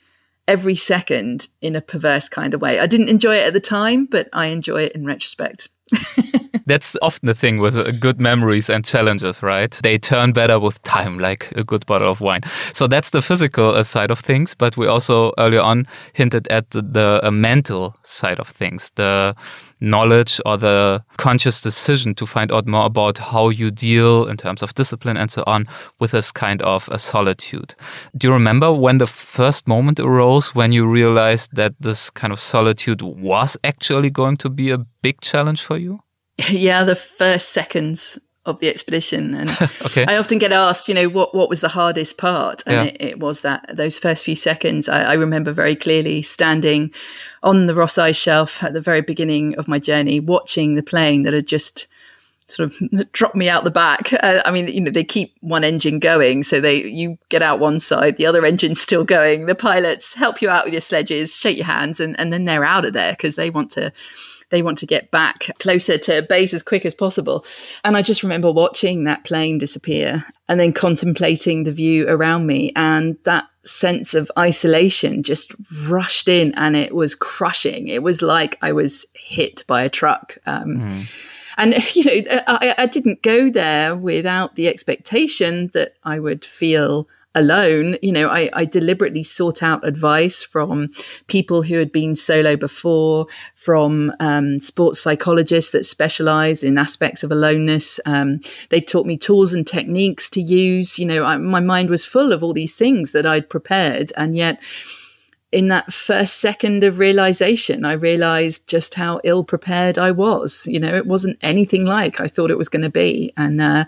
every second in a perverse kind of way. I didn't enjoy it at the time, but I enjoy it in retrospect. [laughs] That's often the thing with uh, good memories and challenges, right? They turn better with time, like a good bottle of wine. So that's the physical uh, side of things. But we also earlier on hinted at the, the uh, mental side of things, the knowledge or the conscious decision to find out more about how you deal in terms of discipline and so on with this kind of a solitude. Do you remember when the first moment arose when you realized that this kind of solitude was actually going to be a big challenge for you? [laughs] Yeah, the first seconds of the expedition and [laughs] okay. i often get asked you know what what was the hardest part and Yeah. it, it was that those first few seconds I, I remember very clearly standing on the ross ice shelf at the very beginning of my journey watching the plane that had just sort of [laughs] dropped me out the back uh, i mean you know they keep one engine going so they you get out one side the other engine's still going the pilots help you out with your sledges shake your hands and, and then they're out of there because they want to they want to get back closer to base as quick as possible. And I just remember watching that plane disappear and then contemplating the view around me. And that sense of isolation just rushed in and it was crushing. It was like I was hit by a truck. Um, And, [laughs] you know, I, I didn't go there without the expectation that I would feel alone. You know, I, I deliberately sought out advice from people who had been solo before, from um, sports psychologists that specialize in aspects of aloneness. Um, they taught me tools and techniques to use. You know, I, my mind was full of all these things that I'd prepared. And yet, in that first second of realization, I realized just how ill prepared I was. You know, it wasn't anything like I thought it was going to be. And, uh,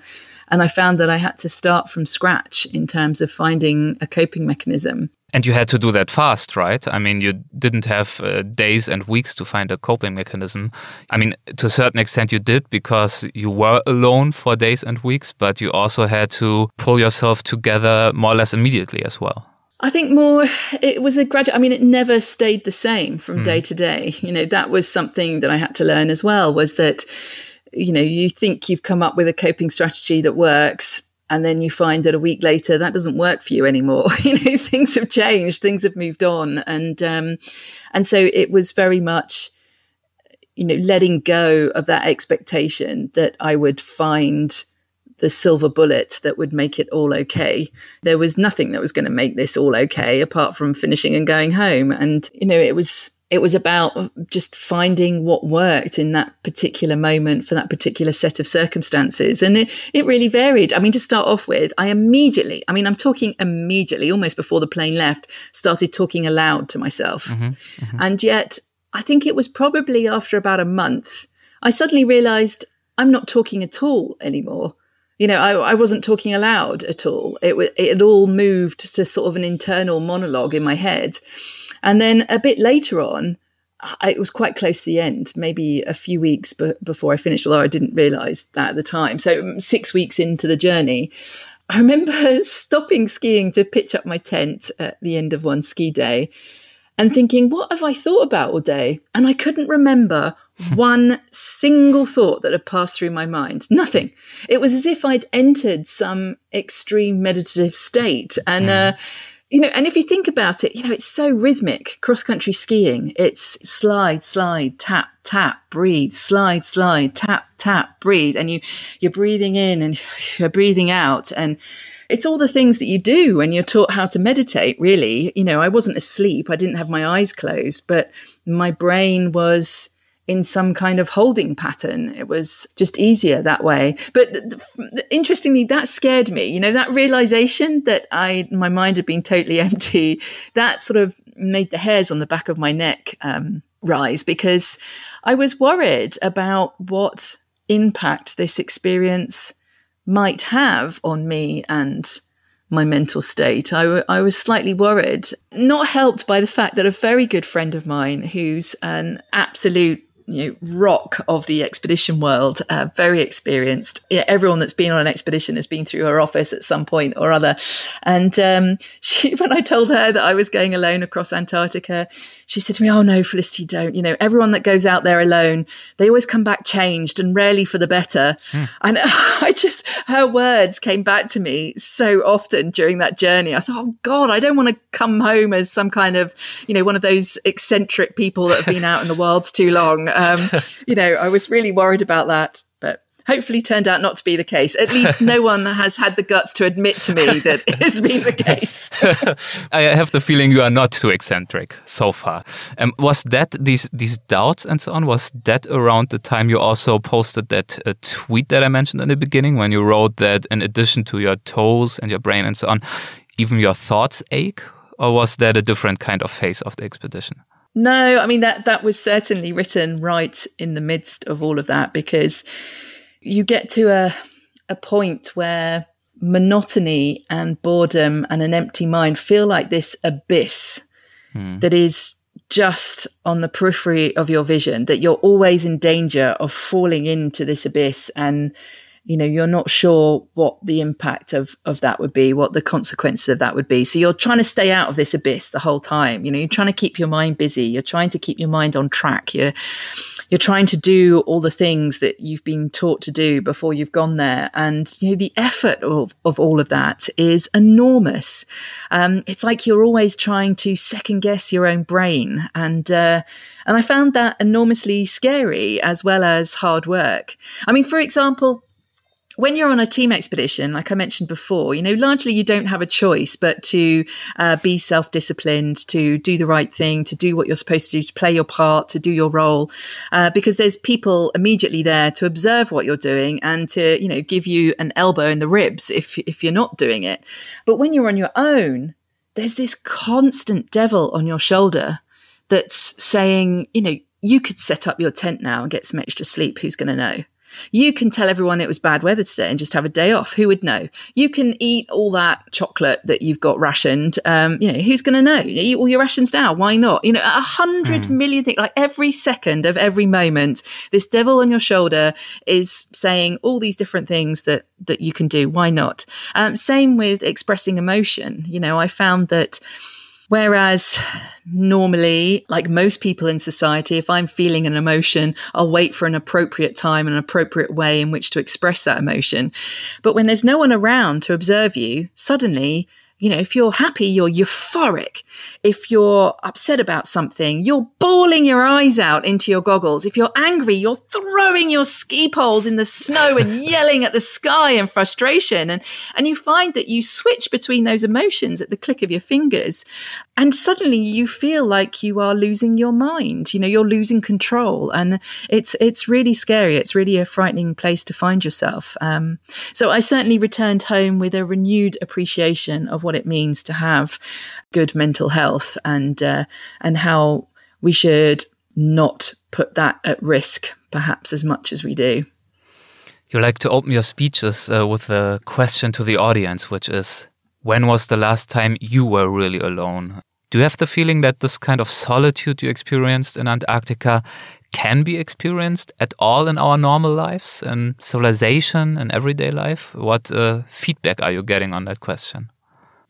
and I found that I had to start from scratch in terms of finding a coping mechanism. And you had to do that fast, right? I mean, you didn't have uh, days and weeks to find a coping mechanism. I mean, to a certain extent, you did because you were alone for days and weeks, but you also had to pull yourself together more or less immediately as well. I think more, it was a gradual, I mean, it never stayed the same from day to day. You know, that was something that I had to learn as well was that, you know, you think you've come up with a coping strategy that works. And then you find that a week later that doesn't work for you anymore. [laughs] you know, things have changed, things have moved on, and um, and so it was very much, you know, letting go of that expectation that I would find the silver bullet that would make it all okay. There was nothing that was going to make this all okay apart from finishing and going home. And, you know, it was it was about just finding what worked in that particular moment for that particular set of circumstances. And it, it really varied. I mean, to start off with, I immediately, I mean, I'm talking immediately, almost before the plane left, started talking aloud to myself. Mm-hmm, mm-hmm. And yet, I think it was probably after about a month, I suddenly realized I'm not talking at all anymore. You know, I, I wasn't talking aloud at all. It, it had all moved to sort of an internal monologue in my head. And then a bit later on, I, it was quite close to the end, maybe a few weeks before I finished, although I didn't realize that at the time. So, um, six weeks into the journey, I remember [laughs] stopping skiing to pitch up my tent at the end of one ski day and thinking, what have I thought about all day? And I couldn't remember one single thought that had passed through my mind. Nothing. It was as if I'd entered some extreme meditative state. And, uh, you know, and if you think about it, you know, it's so rhythmic. Cross country skiing, it's slide, slide, tap, tap, breathe, slide, slide, tap, tap, breathe, and you you're breathing in and [sighs] you're breathing out, and it's all the things that you do when you're taught how to meditate. Really, you know, I wasn't asleep, I didn't have my eyes closed, but my brain was in some kind of holding pattern. It was just easier that way. But th- interestingly, that scared me. You know, that realization that I my mind had been totally [laughs] empty. That sort of made the hairs on the back of my neck um, rise because I was worried about what impact this experience might have on me and my mental state. I, w- I was slightly worried, not helped by the fact that a very good friend of mine, who's an absolute you know, rock of the expedition world, uh, very experienced. Yeah, everyone that's been on an expedition has been through her office at some point or other. And um, [laughs] she, when I told her that I was going alone across Antarctica, she said to me, "Oh no, Felicity, don't. You know, everyone that goes out there alone, they always come back changed and rarely for the better." Mm. And [laughs] I just, her words came back to me so often during that journey. I thought, "Oh God, I don't want to come home as some kind of, you know, one of those eccentric people that have been out in the world too long." Um, [laughs] you know, I was really worried about that, hopefully turned out not to be the case. At least no [laughs] one has had the guts to admit to me that it has been the case. [laughs] I have the feeling you are not too eccentric so far. Um, was that these these doubts and so on? Was that around the time you also posted that uh, tweet that I mentioned in the beginning when you wrote that in addition to your toes and your brain and so on, even your thoughts ache? Or was that a different kind of phase of the expedition? No, I mean that that was certainly written right in the midst of all of that because you get to a a point where monotony and boredom and an empty mind feel like this abyss hmm. that is just on the periphery of your vision that you're always in danger of falling into this abyss and you know you're not sure what the impact of of that would be what the consequences of that would be. So you're trying to stay out of this abyss the whole time. You know you're trying to keep your mind busy. You're trying to keep your mind on track. You're you're trying to do all the things that you've been taught to do before you've gone there. And you know the effort of, of all of that is enormous. Um, it's like you're always trying to second guess your own brain. And uh, and i found that enormously scary as well as hard work. I mean for example when you're on a team expedition, like I mentioned before, you know, largely you don't have a choice but to uh, be self disciplined, to do the right thing, to do what you're supposed to do, to play your part, to do your role, uh, because there's people immediately there to observe what you're doing and to, you know, give you an elbow in the ribs if, if you're not doing it. But when you're on your own, there's this constant devil on your shoulder that's saying, you know, you could set up your tent now and get some extra sleep. Who's going to know? You can tell everyone it was bad weather today and just have a day off. Who would know? You can eat all that chocolate that you've got rationed. Um, you know, who's going to know? Eat all your rations now. Why not? You know, a hundred mm. million things, like every second of every moment, this devil on your shoulder is saying all these different things that, that you can do. Why not? Um, same with expressing emotion. You know, I found that Whereas normally, like most people in society, if I'm feeling an emotion, I'll wait for an appropriate time and an appropriate way in which to express that emotion. But when there's no one around to observe you, suddenly you know, if you're happy, you're euphoric. If you're upset about something, you're bawling your eyes out into your goggles. If you're angry, you're throwing your ski poles in the snow and [laughs] yelling at the sky in frustration. And, and you find that you switch between those emotions at the click of your fingers. And suddenly you feel like you are losing your mind. You know, you're losing control. And it's, it's really scary. It's really a frightening place to find yourself. Um, so I certainly returned home with a renewed appreciation of what it means to have good mental health and uh, and how we should not put that at risk perhaps as much as we do. You like to open your speeches uh, with a question to the audience, which is when was the last time you were really alone? Do you have the feeling that this kind of solitude you experienced in Antarctica can be experienced at all in our normal lives and civilization and everyday life? What uh, feedback are you getting on that question?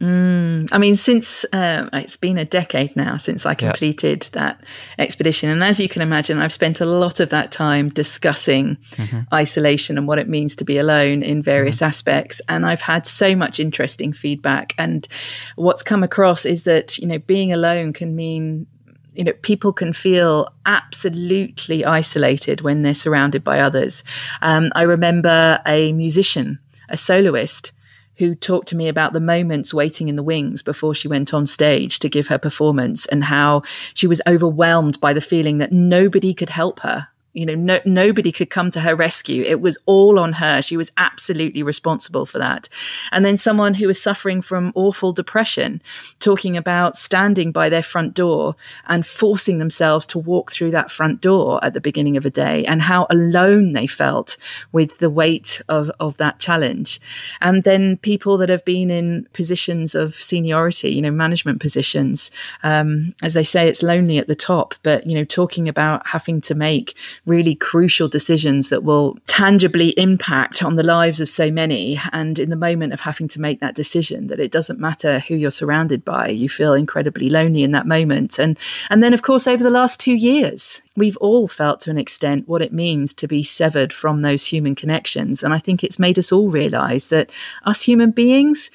Mm, I mean, since uh, it's been a decade now since I completed that expedition. And as you can imagine, I've spent a lot of that time discussing mm-hmm. isolation and what it means to be alone in various mm-hmm. aspects. And I've had so much interesting feedback. And what's come across is that, you know, being alone can mean you know, people can feel absolutely isolated when they're surrounded by others. Um, I remember a musician, a soloist, who talked to me about the moments waiting in the wings before she went on stage to give her performance and how she was overwhelmed by the feeling that nobody could help her You know, no, nobody could come to her rescue. It was all on her. She was absolutely responsible for that. And then someone who was suffering from awful depression, talking about standing by their front door and forcing themselves to walk through that front door at the beginning of a day and how alone they felt with the weight of, of that challenge. And then people that have been in positions of seniority, you know, management positions, um, as they say, it's lonely at the top, but, you know, talking about having to make really crucial decisions that will tangibly impact on the lives of so many. And in the moment of having to make that decision, that it doesn't matter who you're surrounded by, you feel incredibly lonely in that moment. And and then of course over the last two years, we've all felt to an extent what it means to be severed from those human connections. And I think it's made us all realize that us human beings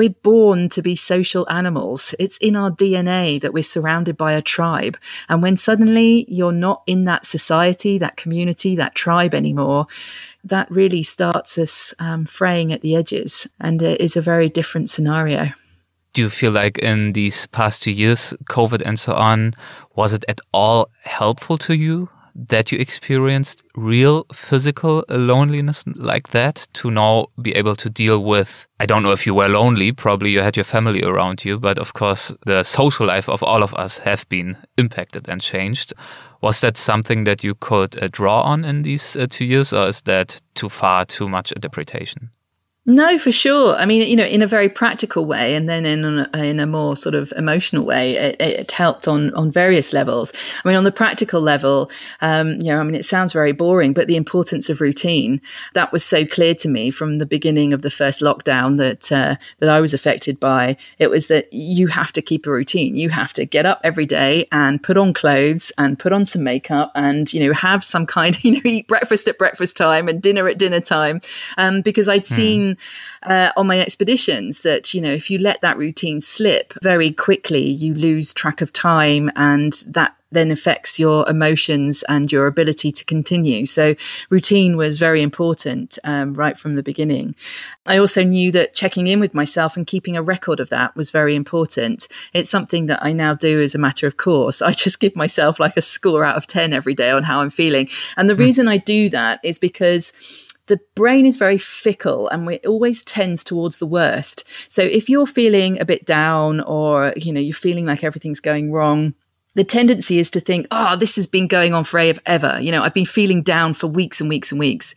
we're born to be social animals. It's in our DNA that we're surrounded by a tribe. And when suddenly you're not in that society, that community, that tribe anymore, that really starts us um, fraying at the edges. And it is a very different scenario. Do you feel like in these past two years, COVID and so on, was it at all helpful to you that you experienced real physical loneliness like that to now be able to deal with? I don't know if you were lonely probably you had your family around you but of course the social life of all of us have been impacted and changed. Was that something that you could uh, draw on in these uh, two years or is that too far too much interpretation no, for sure. I mean, you know, in a very practical way, and then in a, in a more sort of emotional way, it, it, helped on on various levels. I mean, on the practical level, um, you know, I mean, it sounds very boring, but the importance of routine that was so clear to me from the beginning of the first lockdown that uh, that I was affected by. It was that you have to keep a routine. You have to get up every day and put on clothes and put on some makeup and you know have some kind, [laughs] you know, eat breakfast at breakfast time and dinner at dinner time, um, because I'd hmm. Uh, on my expeditions that, you know, if you let that routine slip very quickly, you lose track of time and that then affects your emotions and your ability to continue. So, routine was very important um, right from the beginning. I also knew that checking in with myself and keeping a record of that was very important. It's something that I now do as a matter of course. [laughs] I just give myself like a score out of 10 every day on how I'm feeling. And the mm. reason I do that is because the brain is very fickle and it always tends towards the worst. So if you're feeling a bit down or, you know, you're feeling like everything's going wrong, the tendency is to think, oh, this has been going on forever. You know, I've been feeling down for weeks and weeks and weeks.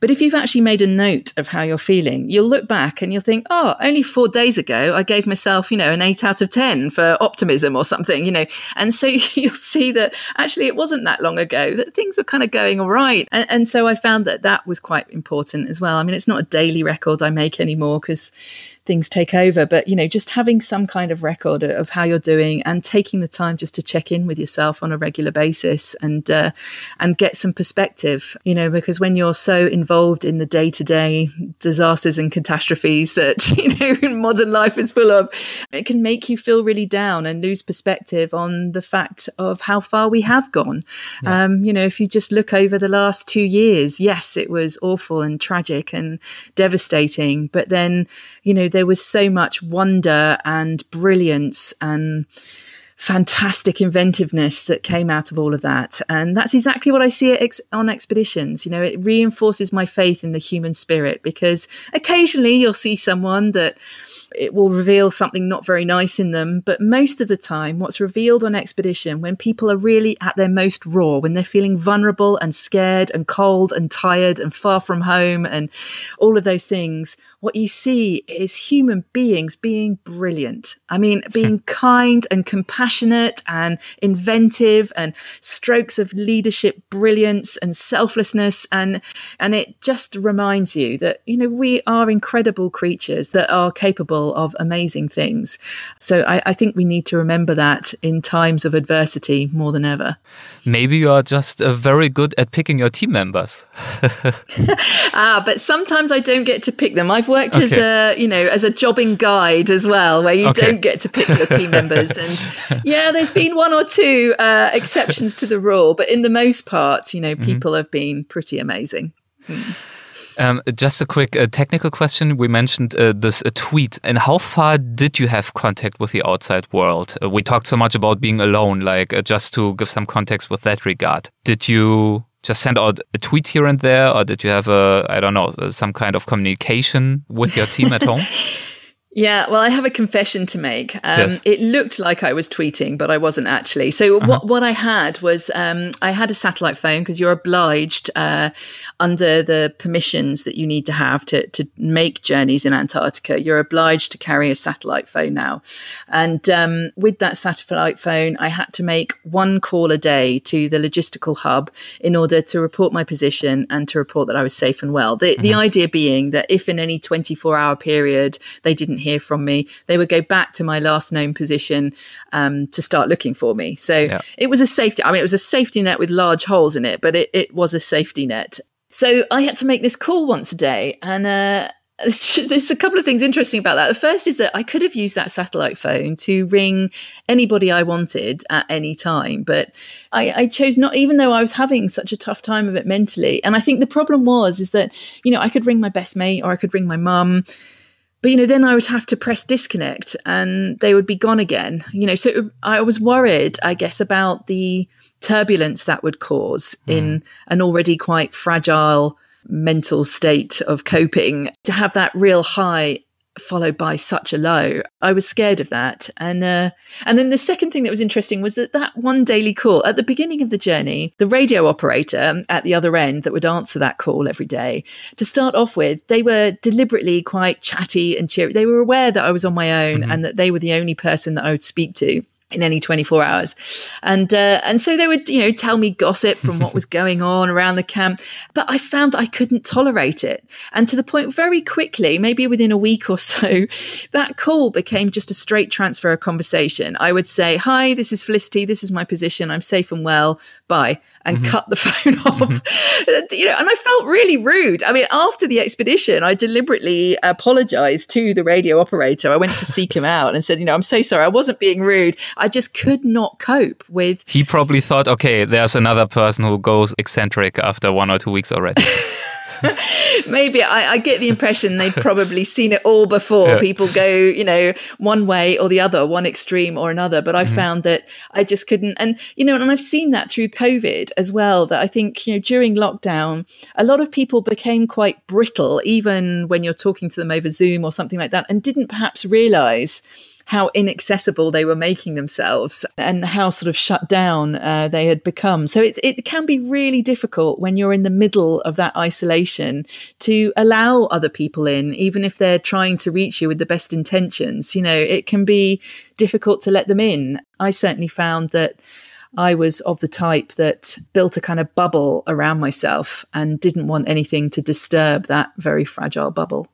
But if you've actually made a note of how you're feeling, you'll look back and you'll think, oh, only four days ago, I gave myself, you know, an eight out of 10 for optimism or something, you know. And so [laughs] you'll see that actually it wasn't that long ago that things were kind of going all right. And, and so I found that that was quite important as well. I mean, it's not a daily record I make anymore because things take over. But, you know, just having some kind of record of how you're doing and taking the time just to check in with yourself on a regular basis and, uh, and get some perspective, you know, because when you're so involved in the day to day disasters and catastrophes that, [laughs] you know, modern life is full of, it can make you feel really down and lose perspective on the fact of how far we have gone. Yeah. Um, you know, if you just look over the last two years, yes, it was awful and tragic and devastating, but then, you know, there was so much wonder and brilliance and fantastic inventiveness that came out of all of that. And that's exactly what I see ex- on expeditions. You know, it reinforces my faith in the human spirit because occasionally you'll see someone that it will reveal something not very nice in them. But most of the time, what's revealed on expedition when people are really at their most raw, when they're feeling vulnerable and scared and cold and tired and far from home and all of those things, what you see is human beings being brilliant. I mean, [laughs] being kind and compassionate and inventive and strokes of leadership brilliance and selflessness. And, and it just reminds you that, you know, we are incredible creatures that are capable capable of amazing things. So I, I think we need to remember that in times of adversity more than ever. Maybe you are just uh, very good at picking your team members. [laughs] ah, but sometimes I don't get to pick them. I've worked okay. as a, you know, as a jobbing guide as well, where you okay. don't get to pick your team members. And [laughs] yeah, there's been one or two uh, exceptions to the rule, but in the most part, you know, mm-hmm. people mm -hmm. have been pretty amazing. Mm. Um, just a quick uh, technical question. We mentioned uh, this uh, tweet, and how far did you have contact with the outside world? Uh, we talked so much about being alone, like uh, just to give some context with that regard. Did you just send out a tweet here and there, or did you have a, I don't know, some kind of communication with your team at home? [laughs] Yeah, well, I have a confession to make. Um, yes. It looked like I was tweeting, but I wasn't actually. So uh-huh. what what I had was um, I had a satellite phone because you're obliged uh, under the permissions that you need to have to to make journeys in Antarctica. You're obliged to carry a satellite phone now, and um, with that satellite phone, I had to make one call a day to the logistical hub in order to report my position and to report that I was safe and well. The mm-hmm. the idea being that if in any 24 hour period they didn't hear from me, they would go back to my last known position um, to start looking for me. So yeah. it was a safety. I mean, it was a safety net with large holes in it, but it, it was a safety net. So I had to make this call once a day, and uh, [laughs] there's a couple of things interesting about that. The first is that I could have used that satellite phone to ring anybody I wanted at any time, but I, I, chose not, even though I was having such a tough time of it mentally. And I think the problem was is that you know I could ring my best mate or I could ring my mum but you know then i would have to press disconnect and they would be gone again you know so i was worried i guess about the turbulence that would cause mm. in an already quite fragile mental state of coping to have that real high followed by such a low. I was scared of that. And uh, and then the second thing that was interesting was that that one daily call at the beginning of the journey, the radio operator at the other end that would answer that call every day. To start off with, they were deliberately quite chatty and cheery. They were aware that I was on my own mm-hmm. and that they were the only person that I would speak to in any 24 hours. And uh, and so they would you know tell me gossip from what was [laughs] going on around the camp but i found that i couldn't tolerate it. And to the point very quickly maybe within a week or so [laughs] that call became just a straight transfer of conversation. I would say hi this is felicity. This is my position. I'm safe and well. Bye. And mm-hmm. cut the [laughs] phone off. Mm-hmm. you know and i felt really rude. I mean after the expedition i deliberately apologized to the radio operator. I went to seek him out and said you know i'm so sorry. I wasn't being rude I just could not cope with. He probably thought, okay, there's another person who goes eccentric after one or two weeks already. [laughs] [laughs] Maybe I, I, get the impression they've probably seen it all before. Yeah. People go, you know, one way or the other, one extreme or another. But I mm-hmm. found that I just couldn't. And, you know, and I've seen that through COVID as well, that I think, you know, during lockdown, a lot of people became quite brittle, even when you're talking to them over Zoom or something like that, and didn't perhaps realize how inaccessible they were making themselves and how sort of shut down uh, they had become. So it's, it can be really difficult when you're in the middle of that isolation to allow other people in, even if they're trying to reach you with the best intentions. You know, it can be difficult to let them in. I certainly found that. I was of the type that built a kind of bubble around myself and didn't want anything to disturb that very fragile bubble.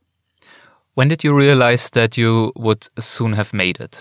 When did you realize that you would soon have made it?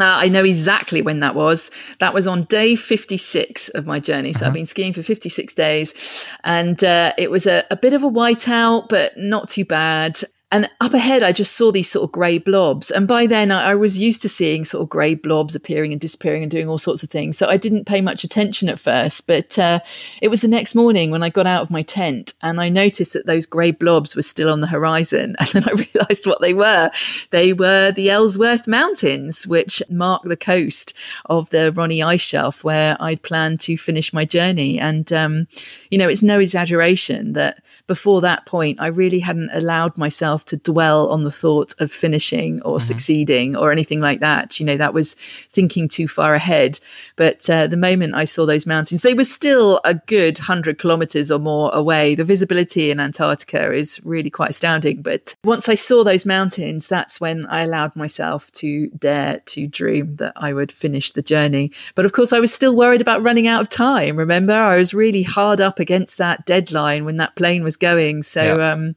Uh, I know exactly when that was. That was on day 56 of my journey. So uh-huh. I've been skiing for 56 days. And uh, it was a, a bit of a whiteout, but not too bad. And up ahead, I just saw these sort of grey blobs. And by then, I, I was used to seeing sort of grey blobs appearing and disappearing and doing all sorts of things. So I didn't pay much attention at first. But uh, it was the next morning when I got out of my tent and I noticed that those grey blobs were still on the horizon. [laughs] And then I realised what they were. They were the Ellsworth Mountains, which mark the coast of the Ronne Ice Shelf where I'd planned to finish my journey. And, um, you know, it's no exaggeration that before that point, I really hadn't allowed myself myself to dwell on the thought of finishing or mm-hmm. succeeding or anything like that. You know, that was thinking too far ahead. But uh, the moment I saw those mountains, they were still a good 100 kilometers or more away. The visibility in Antarctica is really quite astounding. But once I saw those mountains, that's when I allowed myself to dare to dream that I would finish the journey. But of course, I was still worried about running out of time. Remember, I was really hard up against that deadline when that plane was going. So, yeah. um,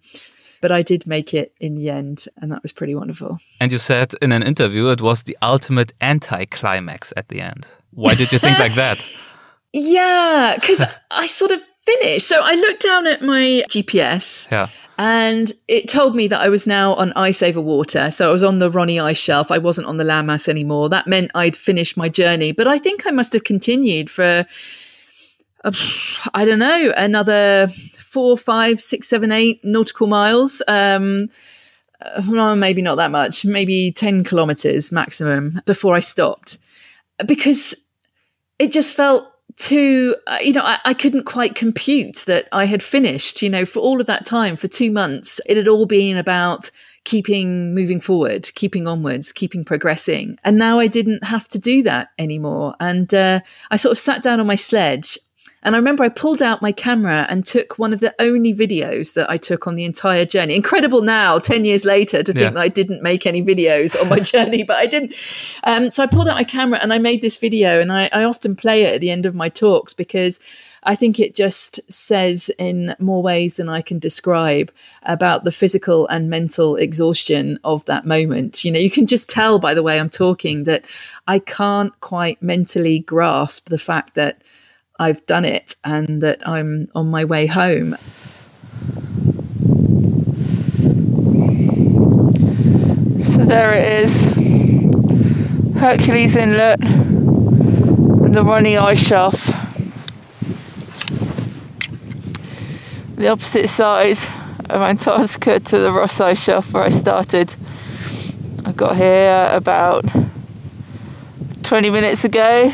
but I did make it in the end, and that was pretty wonderful. And you said in an interview it was the ultimate anti climax at the end. Why did you think like that? [laughs] Yeah, because I sort of finished. So I looked down at my GPS. Yeah. And it told me that I was now on ice over water. So I was on the Ronne ice shelf. I wasn't on the landmass anymore. That meant I'd finished my journey. But I think I must have continued for, uh, I don't know, another four, five, six, seven, eight nautical miles. Um, uh, well, maybe not that much, maybe 10 kilometers maximum before I stopped. Because it just felt to uh, you know I, I, couldn't quite compute that i had finished you know for all of that time for two months it had all been about keeping moving forward keeping onwards keeping progressing. And now i didn't have to do that anymore. And uh, i sort of sat down on my sledge and I remember I pulled out my camera and took one of the only videos that I took on the entire journey. Incredible now, 10 years later, to yeah. think that I didn't make any videos on my [laughs] journey, but I didn't. Um, so I pulled out my camera and I made this video. And I, I often play it at the end of my talks because I think it just says in more ways than I can describe about the physical and mental exhaustion of that moment. You know, you can just tell by the way I'm talking that I can't quite mentally grasp the fact that I've done it and that I'm on my way home. So there it is Hercules Inlet and the Ronne Ice Shelf. The opposite side of Antarctica to the Ross Ice Shelf where I started. I got here about 20 minutes ago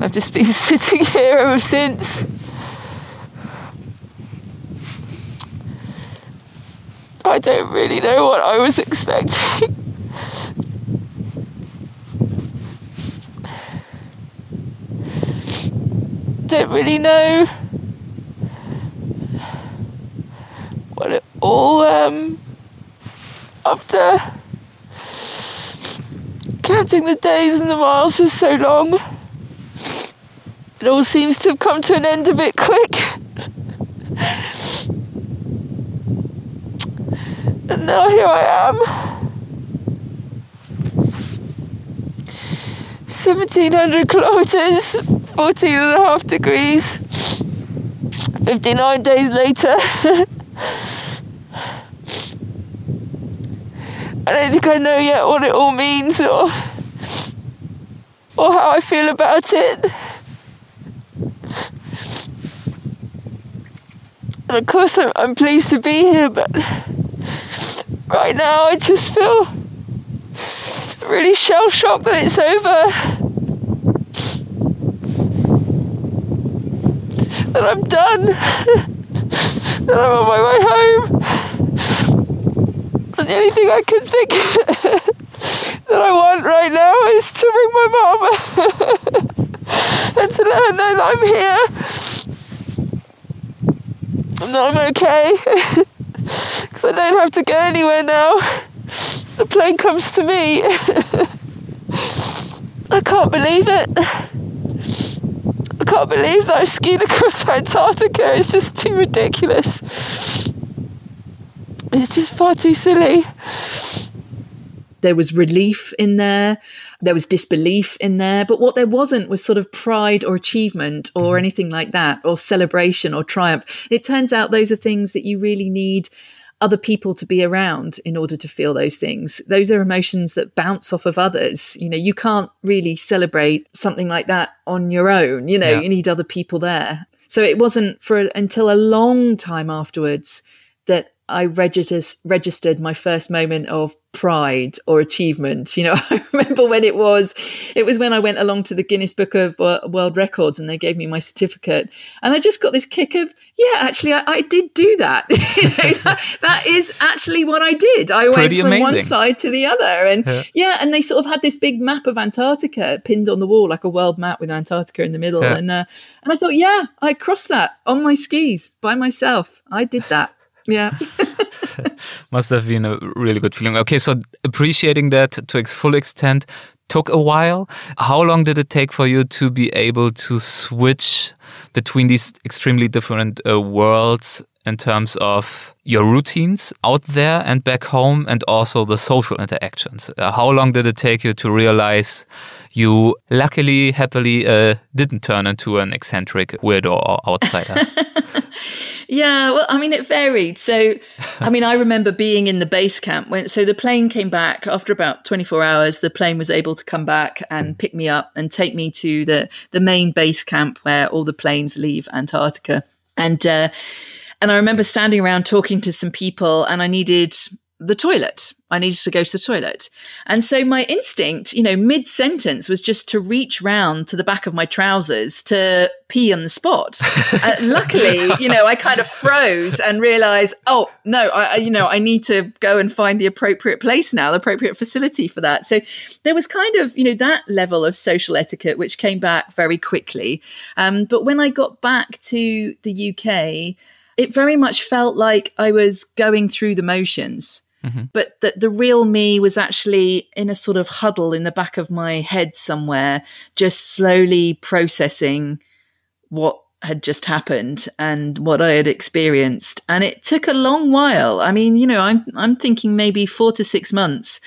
I've just been [laughs] sitting here ever since. I don't really know what I was expecting. don't really know what it all um after counting the days and the miles for so long it all seems to have come to an end a bit quick. and now here I am. 1700 kilometers, 14 and a half degrees, 59 days later. [laughs] I don't think I know yet what it all means or or how I feel about it. And of course, I'm, I'm pleased to be here, but right now I just feel really shell shocked that it's over. That I'm done. [laughs] that I'm on my way home. And the only thing I can think [laughs] that I want right now is to ring my mom [laughs] and to let her know that I'm here no, I'm okay. [laughs] Because I don't have to go anywhere now. The plane comes to me. [laughs] I can't believe it. I can't believe that I've skied across Antarctica. It's just too ridiculous. It's just far too silly. There was relief in there, there was disbelief in there, but what there wasn't was sort of pride or achievement or mm-hmm. anything like that, or celebration or triumph. It turns out those are things that you really need other people to be around in order to feel those things. Those are emotions that bounce off of others. You know, you can't really celebrate something like that on your own. You know, yeah. you need other people there. So it wasn't for until a long time afterwards that I registered registered my first moment of pride or achievement. You know, [laughs] I remember when it was, it was when I went along to the Guinness Book of World Records and they gave me my certificate. And I just got this kick of, yeah, actually, I, I did do that. [laughs] you know, that. That is actually what I did. I went from amazing. one side to the other. And yeah. yeah. and they sort of had this big map of Antarctica pinned on the wall, like a world map with Antarctica in the middle. Yeah. And, uh, and I thought, yeah, I crossed that on my skis by myself. I did that. Yeah. [laughs] Must have been a really good feeling. Okay, so appreciating that to its full extent took a while. How long did it take for you to be able to switch between these extremely different uh, worlds in terms of your routines out there and back home and also the social interactions? Uh, how long did it take you to realize you luckily, happily uh, didn't turn into an eccentric weirdo or outsider? [laughs] Yeah, well, I mean, it varied. So, I mean, I remember being in the base camp when, so the plane came back after about 24 hours. The plane was able to come back and pick me up and take me to the, the main base camp where all the planes leave Antarctica. And, uh, and I remember standing around talking to some people and I needed the toilet. I needed to go to the toilet. And so my instinct, you know, mid sentence was just to reach round to the back of my trousers to pee on the spot. [laughs] uh, luckily, you know, I kind of froze and realized, oh, no, I, you know, I need to go and find the appropriate place now, the appropriate facility for that. So there was kind of, you know, that level of social etiquette, which came back very quickly. Um, but when I got back to the UK, it very much felt like I was going through the motions. Mm-hmm. But that the real me was actually in a sort of huddle in the back of my head somewhere, just slowly processing what had just happened and what I had experienced. And it took a long while. I mean, you know, I'm I'm thinking maybe four to six months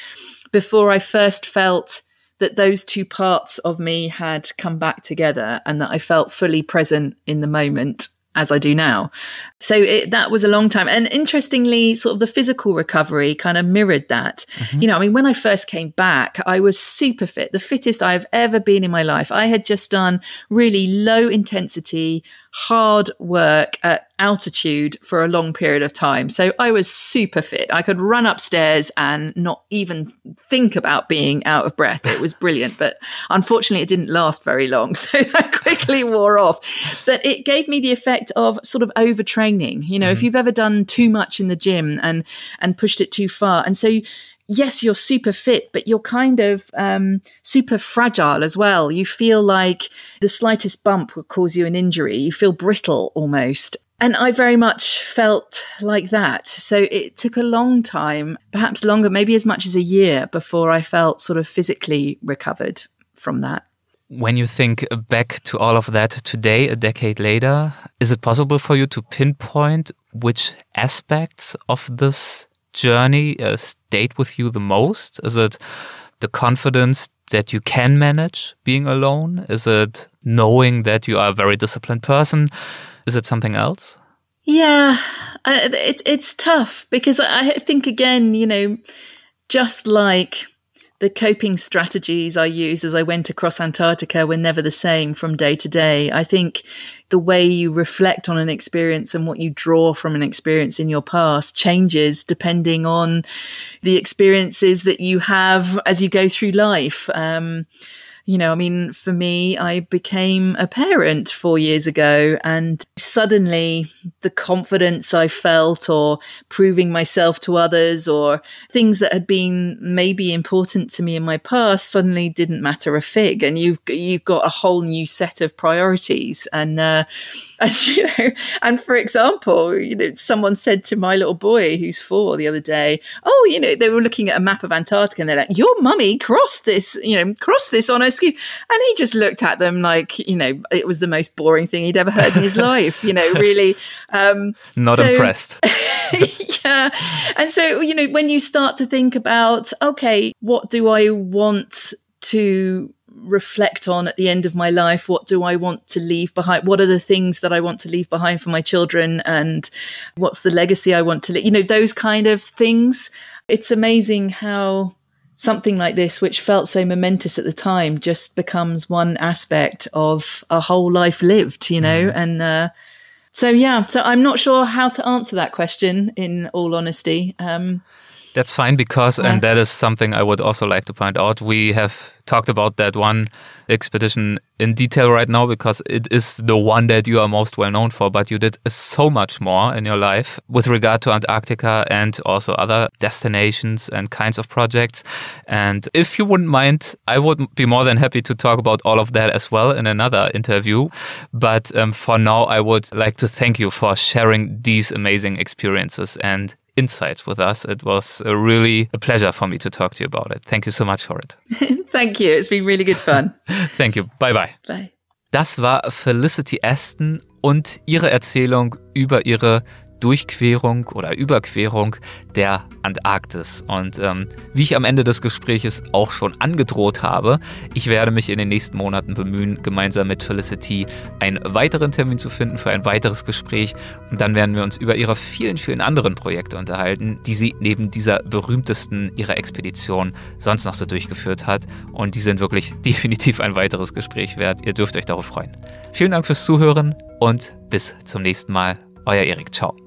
before I first felt that those two parts of me had come back together and that I felt fully present in the moment as I do now. So it, that was a long time. And interestingly, sort of the physical recovery kind of mirrored that. Mm-hmm. You know, I mean, when I first came back, I was super fit, the fittest I've ever been in my life. I had just done really low intensity, hard work at altitude for a long period of time. So I was super fit. I could run upstairs and not even think about being out of breath. It was brilliant. But unfortunately, it didn't last very long. [laughs] So that quickly wore off. But it gave me the effect of sort of overtraining. You know, mm-hmm. if you've ever done too much in the gym and, and pushed it too far. And so yes, you're super fit, but you're kind of um, super fragile as well. You feel like the slightest bump will cause you an injury. You feel brittle almost. And I very much felt like that. So it took a long time, perhaps longer, maybe as much as a year before I felt sort of physically recovered from that. When you think back to all of that today, a decade later, is it possible for you to pinpoint which aspects of this journey uh, stayed with you the most? Is it the confidence that you can manage being alone? Is it knowing that you are a very disciplined person? Is it something else? Yeah, it, it's tough because I think, again, you know, just like the coping strategies I used as I went across Antarctica were never the same from day to day. I think the way you reflect on an experience and what you draw from an experience in your past changes depending on the experiences that you have as you go through life. Um, you know, I mean, for me, I became a parent four years ago, and suddenly the confidence I felt, or proving myself to others, or things that had been maybe important to me in my past, suddenly didn't matter a fig, and you've you've got a whole new set of priorities, and uh, [laughs] and you know, and for example, you know, someone said to my little boy who's four the other day, "Oh, you know, they were looking at a map of Antarctica, and they're like, your mummy crossed this, you know, crossed this on a and he just looked at them like, you know, it was the most boring thing he'd ever heard in his [laughs] life, you know, really. Um, Not so, impressed. [laughs] yeah. And so, you know, when you start to think about, okay, what do I want to reflect on at the end of my life what do i want to leave behind what are the things that i want to leave behind for my children and what's the legacy i want to leave you know those kind of things it's amazing how something like this, which felt so momentous at the time, just becomes one aspect of a whole life lived, you know? Mm. And uh, so, yeah, so I'm not sure how to answer that question in all honesty. Um, That's fine because, yeah. and that is something I would also like to point out, we have talked about that one expedition in detail right now because it is the one that you are most well known for, but you did so much more in your life with regard to Antarctica and also other destinations and kinds of projects. And if you wouldn't mind, I would be more than happy to talk about all of that as well in another interview. But um, for now, I would like to thank you for sharing these amazing experiences and insights with us. It was a really a pleasure for me to talk to you about it. Thank you so much for it. [laughs] Thank you. It's been really good fun. [laughs] Thank you. Bye bye. Bye. Das war Felicity Aston und ihre Erzählung über ihre Durchquerung oder Überquerung der Antarktis. Und ähm, wie ich am Ende des Gespräches auch schon angedroht habe, ich werde mich in den nächsten Monaten bemühen, gemeinsam mit Felicity einen weiteren Termin zu finden für ein weiteres Gespräch. Und dann werden wir uns über ihre vielen, vielen anderen Projekte unterhalten, die sie neben dieser berühmtesten ihrer Expedition sonst noch so durchgeführt hat. Und die sind wirklich [laughs] definitiv ein weiteres Gespräch wert. Ihr dürft euch darauf freuen. Vielen Dank fürs Zuhören und bis zum nächsten Mal. Euer Erik. Ciao.